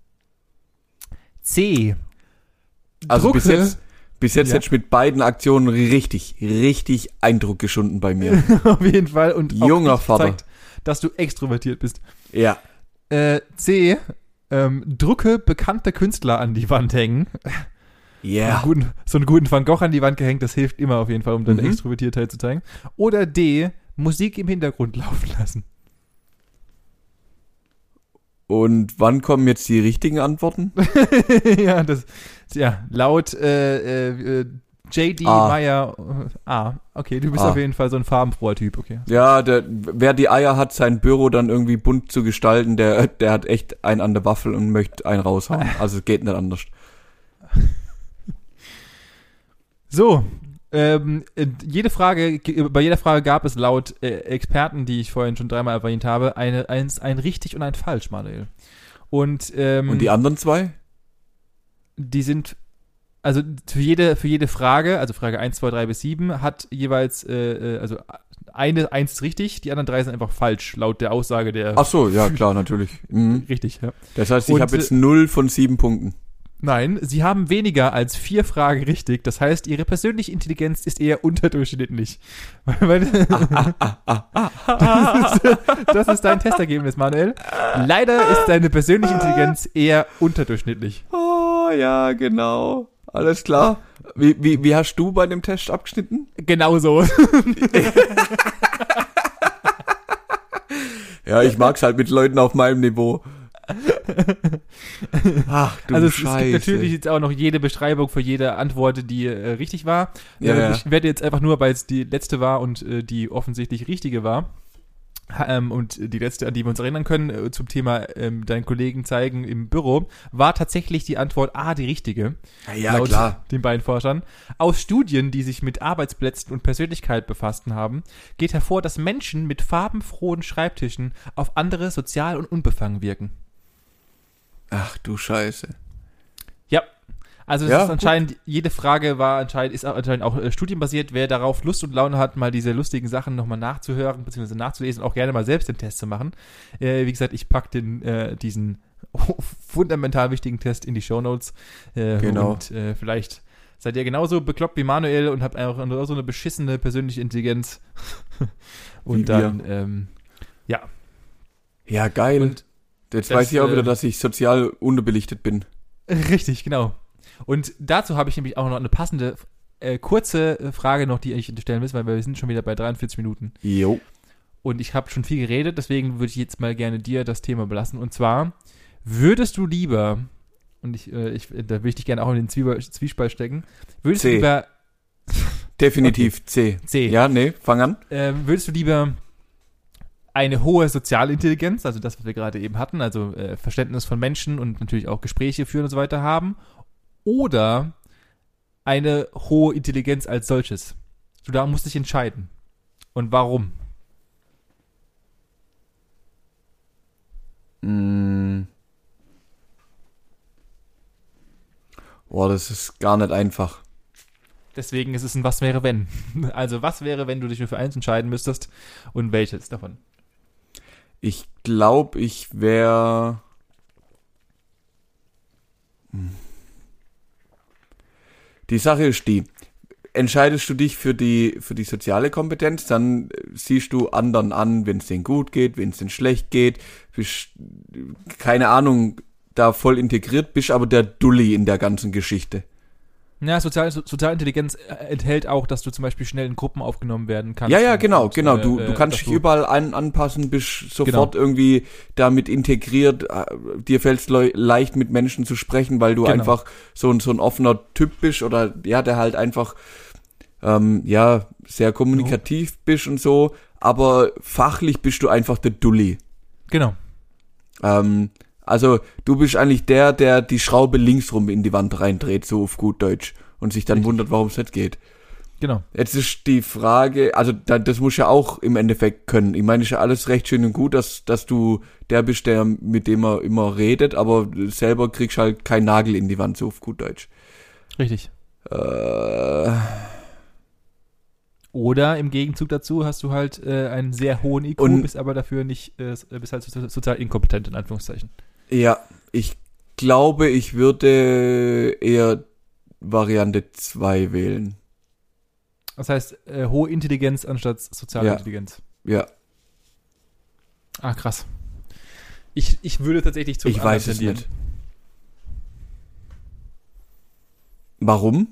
C. Also bis Drucke- jetzt, bis jetzt Ja. hätte ich mit beiden Aktionen richtig, richtig Eindruck geschunden bei mir. auf jeden Fall und Junger Vater. zeigt, dass du extrovertiert bist. ja. Äh, C. Ähm, drucke bekannte Künstler an die Wand hängen. Ja. Einen guten, so einen guten Van Gogh an die Wand gehängt, das hilft immer auf jeden Fall, um deine Mhm. Extrovertiertheit zu zeigen. Oder D. Musik im Hintergrund laufen lassen. Und wann kommen jetzt die richtigen Antworten? ja, das, ja, laut äh, äh, äh, J.D. A. Meyer. Äh, ah, okay, du bist A. auf jeden Fall so ein farbenfroher Typ, okay. Ja, der, wer die Eier hat, sein Büro dann irgendwie bunt zu gestalten, der, der hat echt einen an der Waffel und möchte einen raushauen. Also es geht nicht anders. So, ähm, äh, jede Frage, ge- bei jeder Frage gab es laut äh, Experten, die ich vorhin schon dreimal erwähnt habe, eine, eins, ein richtig und ein falsch, Manuel. Und, ähm, Und die anderen zwei? die sind, also für jede, für jede Frage, also Frage 1, 2, 3 bis 7, hat jeweils, äh, äh, also eine, eins ist richtig, die anderen drei sind einfach falsch, laut der Aussage der. Ach so, ja klar, natürlich. Mhm. Richtig, ja. Das heißt, ich habe jetzt null von sieben Punkten. Nein, sie haben weniger als vier Fragen richtig. Das heißt, ihre persönliche Intelligenz ist eher unterdurchschnittlich. Das, ist, das ist dein Testergebnis, Manuel. Leider ist deine persönliche Intelligenz eher unterdurchschnittlich. Oh, ja, genau. Alles klar. Wie, wie, wie hast du bei dem Test abgeschnitten? Genauso. Ja, ich mag's halt mit Leuten auf meinem Niveau. Ach, du also es, es Scheiße. gibt natürlich jetzt auch noch jede Beschreibung für jede Antwort, die äh, richtig war. Ja, äh, ja. Ich werde jetzt einfach nur, weil es die letzte war und äh, die offensichtlich richtige war. Ähm, und die letzte, an die wir uns erinnern können, äh, zum Thema ähm, deinen Kollegen zeigen im Büro, war tatsächlich die Antwort A die richtige. Ja, ja laut klar. den beiden Forschern. Aus Studien, die sich mit Arbeitsplätzen und Persönlichkeit befassten haben, geht hervor, dass Menschen mit farbenfrohen Schreibtischen auf andere sozial und unbefangen wirken. Ach du Scheiße. Ja. Also es Ja, ist anscheinend, jede Frage war anscheinend, ist auch anscheinend auch äh, studienbasiert. Wer darauf Lust und Laune hat, mal diese lustigen Sachen nochmal nachzuhören, beziehungsweise nachzulesen, auch gerne mal selbst den Test zu machen. Äh, wie gesagt, ich pack den, äh, diesen fundamental wichtigen Test in die Shownotes. Äh, Genau. Und äh, vielleicht seid ihr genauso bekloppt wie Manuel und habt einfach nur so eine beschissene persönliche Intelligenz. und Wie dann, ähm, ja. Ja, geil. Und Jetzt das, weiß ich auch äh, wieder, dass ich sozial unterbelichtet bin. Richtig, genau. Und dazu habe ich nämlich auch noch eine passende, äh, kurze äh, Frage noch, die ich stellen will, weil wir sind schon wieder bei 43 Minuten. Jo. Und ich habe schon viel geredet, deswegen würde ich jetzt mal gerne dir das Thema belassen. Und zwar, würdest du lieber, und ich, äh, ich da will ich dich gerne auch in den Zwiebel, Zwiespalt stecken, würdest C. du lieber, Definitiv C. C. Ja, nee, fang an. äh, würdest du lieber eine hohe Sozialintelligenz, also das, was wir gerade eben hatten, also äh, Verständnis von Menschen und natürlich auch Gespräche führen und so weiter haben, oder eine hohe Intelligenz als solches? Du da musst dich entscheiden. Und warum? Mm. Boah, das ist gar nicht einfach. Deswegen ist es ein Was wäre wenn. Also was wäre, wenn du dich nur für eins entscheiden müsstest und welches davon? Ich glaube, ich wäre. Die Sache ist die. Entscheidest du dich für die, für die soziale Kompetenz, dann äh, siehst du anderen an, wenn es denen gut geht, wenn es denen schlecht geht, bist, keine Ahnung, da voll integriert, bist aber der Dulli in der ganzen Geschichte. Ja, Sozial, so, Sozialintelligenz äh, enthält auch, dass du zum Beispiel schnell in Gruppen aufgenommen werden kannst. Ja, ja, genau, und, genau. äh, Du, äh, du kannst dich überall an, anpassen, bist sofort Genau. irgendwie damit integriert. äh, Dir fällt es leicht, mit Menschen zu sprechen, weil du Genau. einfach so ein, so ein offener Typ bist oder ja, der halt einfach ähm, ja sehr kommunikativ bist und so. Aber fachlich bist du einfach der Dulli. Genau. Ähm, also du bist eigentlich der, der die Schraube linksrum in die Wand reindreht, so auf gut Deutsch. Und sich dann Richtig. wundert, warum es nicht geht. Genau. Jetzt ist die Frage, also da, das muss ja auch im Endeffekt können. Ich meine, ist ja alles recht schön und gut, dass, dass du der bist, der mit dem er immer redet, aber selber kriegst halt keinen Nagel in die Wand, so auf gut Deutsch. Richtig. Äh, Oder im Gegenzug dazu hast du halt äh, einen sehr hohen IQ, Und- bist aber dafür nicht, äh, bist halt so, sozial inkompetent, in Anführungszeichen. Ja, ich glaube, ich würde eher Variante 2 wählen. Das heißt, äh, hohe Intelligenz anstatt soziale Ja. Intelligenz. Ja, Ah, krass. Ich, ich würde tatsächlich zum ich weiß es tendieren. nicht. Warum?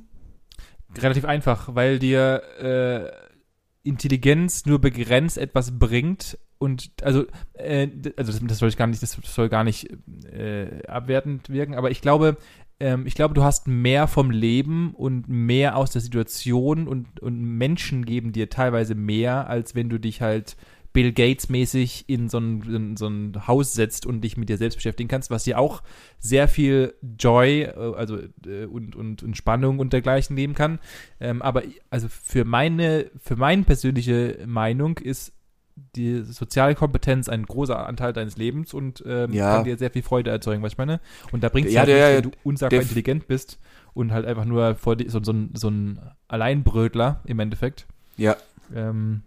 Relativ einfach, weil dir äh, Intelligenz nur begrenzt etwas bringt und also äh, also das, das soll ich gar nicht das soll gar nicht äh, abwertend wirken, aber ich glaube ähm, ich glaube, du hast mehr vom Leben und mehr aus der Situation und, und Menschen geben dir teilweise mehr, als wenn du dich halt Bill Gates mäßig in so ein, in so ein Haus setzt und dich mit dir selbst beschäftigen kannst, was dir auch sehr viel Joy, äh, also äh, und, und, und Spannung und dergleichen geben kann. Ähm, aber also für meine, für meine persönliche Meinung ist die soziale Kompetenz ein großer Anteil deines Lebens und ähm, Ja. kann dir sehr viel Freude erzeugen, was ich meine. Und da bringt es Ja, halt der- nicht, wenn du unsagbar intelligent bist und halt einfach nur vor die, so, so, ein, so ein Alleinbrötler im Endeffekt. Ja, Ähm,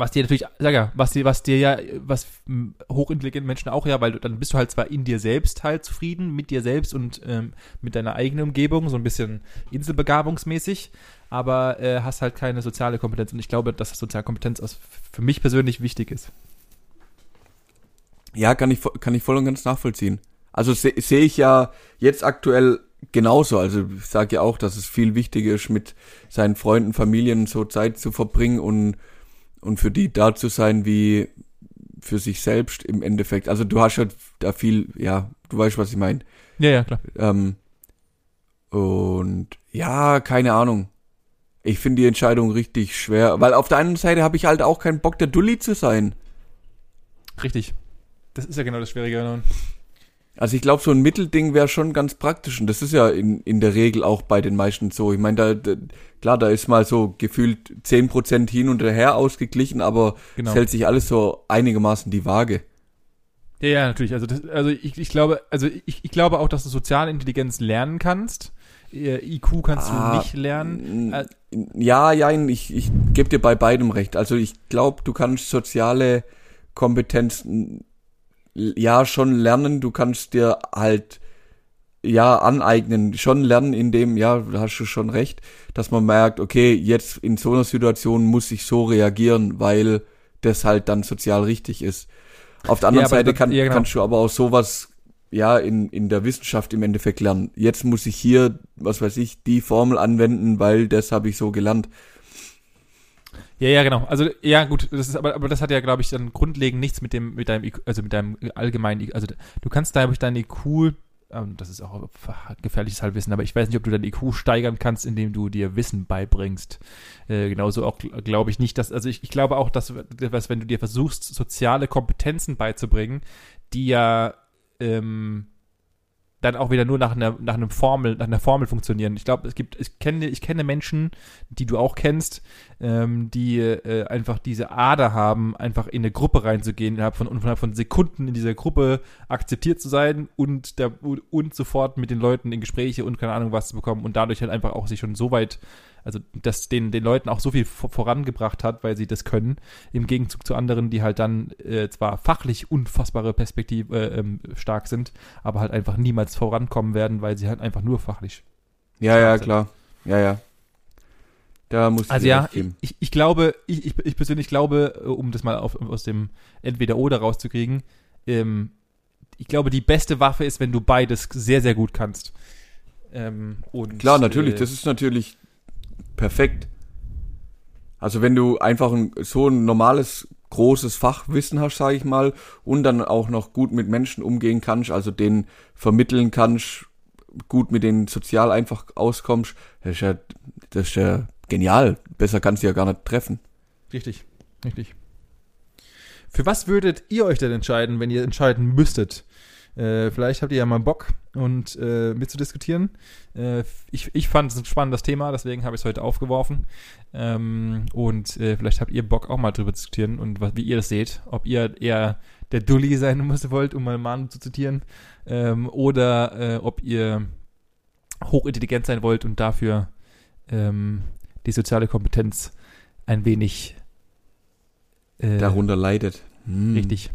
was dir natürlich, sag ja, was dir, was dir ja, was m, hochintelligente Menschen auch ja, weil dann bist du halt zwar in dir selbst halt zufrieden, mit dir selbst und ähm, mit deiner eigenen Umgebung, so ein bisschen Inselbegabungsmäßig, aber äh, hast halt keine soziale Kompetenz. Und ich glaube, dass soziale Kompetenz aus, für mich persönlich wichtig ist. Ja, kann ich, kann ich voll und ganz nachvollziehen. Also se- sehe ich ja jetzt aktuell genauso. Also ich sage ja auch, dass es viel wichtiger ist, mit seinen Freunden, Familien so Zeit zu verbringen und, und für die da zu sein, wie für sich selbst im Endeffekt. Also du hast ja da viel, ja, du weißt, was ich meine. Ja, ja, klar. Ähm, und ja, keine Ahnung. Ich finde die Entscheidung richtig schwer, weil auf der einen Seite habe ich halt auch keinen Bock, der Dulli zu sein. Richtig. Das ist ja genau das Schwierige. Also ich glaube, so ein Mittelding wäre schon ganz praktisch und das ist ja in, in der Regel auch bei den meisten so. Ich meine, da, da klar, da ist mal so gefühlt 10% hin und her ausgeglichen, aber Genau. es hält sich alles so einigermaßen die Waage. Ja, ja, natürlich. Also, das, also ich, ich glaube, also ich, ich glaube auch, dass du soziale Intelligenz lernen kannst. IQ kannst Ah, du nicht lernen. Äh, Ja, ja, ich, ich gebe dir bei beidem recht. Also ich glaube, du kannst soziale Kompetenzen ja schon lernen, du kannst dir halt ja aneignen, schon lernen, indem, ja, da hast du schon recht, dass man merkt, okay, jetzt in so einer Situation muss ich so reagieren, weil das halt dann sozial richtig ist. Auf der anderen Ja, Seite kann, ja, genau. kannst du aber auch sowas ja in, in der Wissenschaft im Endeffekt lernen. Jetzt muss ich hier, was weiß ich, die Formel anwenden, weil das habe ich so gelernt. Ja, ja, genau. Also ja, gut, das ist aber, aber das hat ja, glaube ich, dann grundlegend nichts mit dem, mit deinem, IQ, also mit deinem allgemeinen, IQ, also du kannst da, glaube ich, dein IQ, ähm, das ist auch gefährliches Halbwissen, aber ich weiß nicht, ob du dein IQ steigern kannst, indem du dir Wissen beibringst. Äh, genauso auch gl- glaube ich nicht, dass, also ich, ich glaube auch, dass, dass wenn du dir versuchst, soziale Kompetenzen beizubringen, die ja ähm, dann auch wieder nur nach einer, nach einem Formel, nach einer Formel funktionieren. Ich glaube, es gibt, ich kenne, ich kenne Menschen, die du auch kennst, ähm, die äh, einfach diese Ader haben, einfach in eine Gruppe reinzugehen, innerhalb von, innerhalb von Sekunden in dieser Gruppe akzeptiert zu sein und, der, und sofort mit den Leuten in Gespräche und keine Ahnung was zu bekommen und dadurch halt einfach auch sich schon so weit, also das den, den Leuten auch so viel vor- vorangebracht hat, weil sie das können, im Gegenzug zu anderen, die halt dann äh, zwar fachlich unfassbare Perspektive äh, ähm, stark sind, aber halt einfach niemals vorankommen werden, weil sie halt einfach nur fachlich Ja, ja, Wahnsinn. klar. Ja, ja. Da muss ich Also ja, ich, ich glaube, ich, ich, ich persönlich glaube, äh, um das mal auf, aus dem Entweder-Oder rauszukriegen, ähm, ich glaube, die beste Waffe ist, wenn du beides sehr, sehr gut kannst. Ähm, und, Klar, natürlich, äh, das ist natürlich perfekt. Also wenn du einfach ein, so ein normales, großes Fachwissen hast, sage ich mal, und dann auch noch gut mit Menschen umgehen kannst, also denen vermitteln kannst, gut mit denen sozial einfach auskommst, das ist ja, das ist ja genial. Besser kannst du ja gar nicht treffen. Richtig, richtig. Für was würdet ihr euch denn entscheiden, wenn ihr entscheiden müsstet? Äh, vielleicht habt ihr ja mal Bock und äh, mitzudiskutieren. Äh, ich, ich fand es ein spannendes Thema, deswegen habe ich es heute aufgeworfen. Ähm, und äh, vielleicht habt ihr Bock auch mal drüber zu diskutieren und was, wie ihr das seht. Ob ihr eher der Dulli sein muss, wollt, um mal Manu zu zitieren, ähm, oder äh, ob ihr hochintelligent sein wollt und dafür ähm, die soziale Kompetenz ein wenig äh, darunter leidet. Hm. Richtig,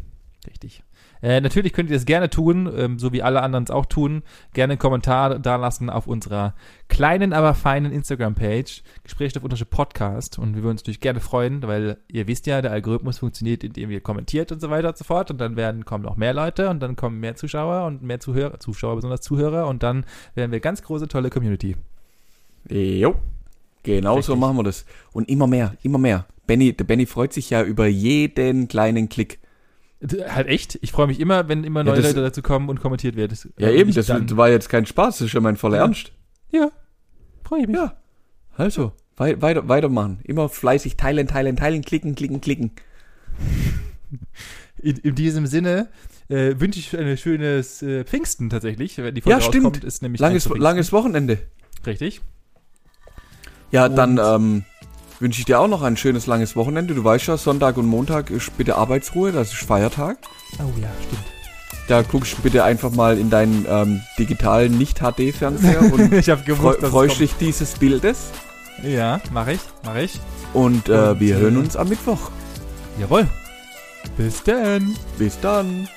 richtig. Äh, natürlich könnt ihr das gerne tun, ähm, so wie alle anderen es auch tun. Gerne einen Kommentar da lassen auf unserer kleinen, aber feinen Instagram-Page, Gesprächsstoff Podcast. Und wir würden uns natürlich gerne freuen, weil ihr wisst ja, der Algorithmus funktioniert, indem ihr kommentiert und so weiter und so fort. Und dann werden, kommen noch mehr Leute und dann kommen mehr Zuschauer und mehr Zuhörer, Zuschauer besonders Zuhörer. Und dann werden wir ganz große, tolle Community. Jo. Genau Richtig. so machen wir das. Und immer mehr, immer mehr. Benny, der Benny freut sich ja über jeden kleinen Klick. Halt echt? Ich freue mich immer, wenn immer neue ja, Leute dazu kommen und kommentiert wird. Das, ja, eben, das dann. war jetzt kein Spaß, das ist ja mein voller ja. Ernst. Ja, freue ich mich. Ja, also, wei weiter, weitermachen. Immer fleißig teilen, teilen, teilen, klicken, klicken, klicken. In, in diesem Sinne äh, wünsche ich ein schönes äh, Pfingsten tatsächlich. Wenn die Folge ja, stimmt. ist nämlich langes, langes Wochenende. Richtig. Ja, und dann ähm, wünsche ich dir auch noch ein schönes langes Wochenende. Du weißt ja, Sonntag und Montag ist bitte Arbeitsruhe, das ist Feiertag. Oh ja, stimmt. Da guckst du bitte einfach mal in deinen ähm, digitalen Nicht-HD-Fernseher und ich hab gewusst, freu, freust dich dieses Bildes. Ja, mach ich, mach ich. Und, äh, und wir äh, hören uns am Mittwoch. Jawohl. Bis dann. Bis dann.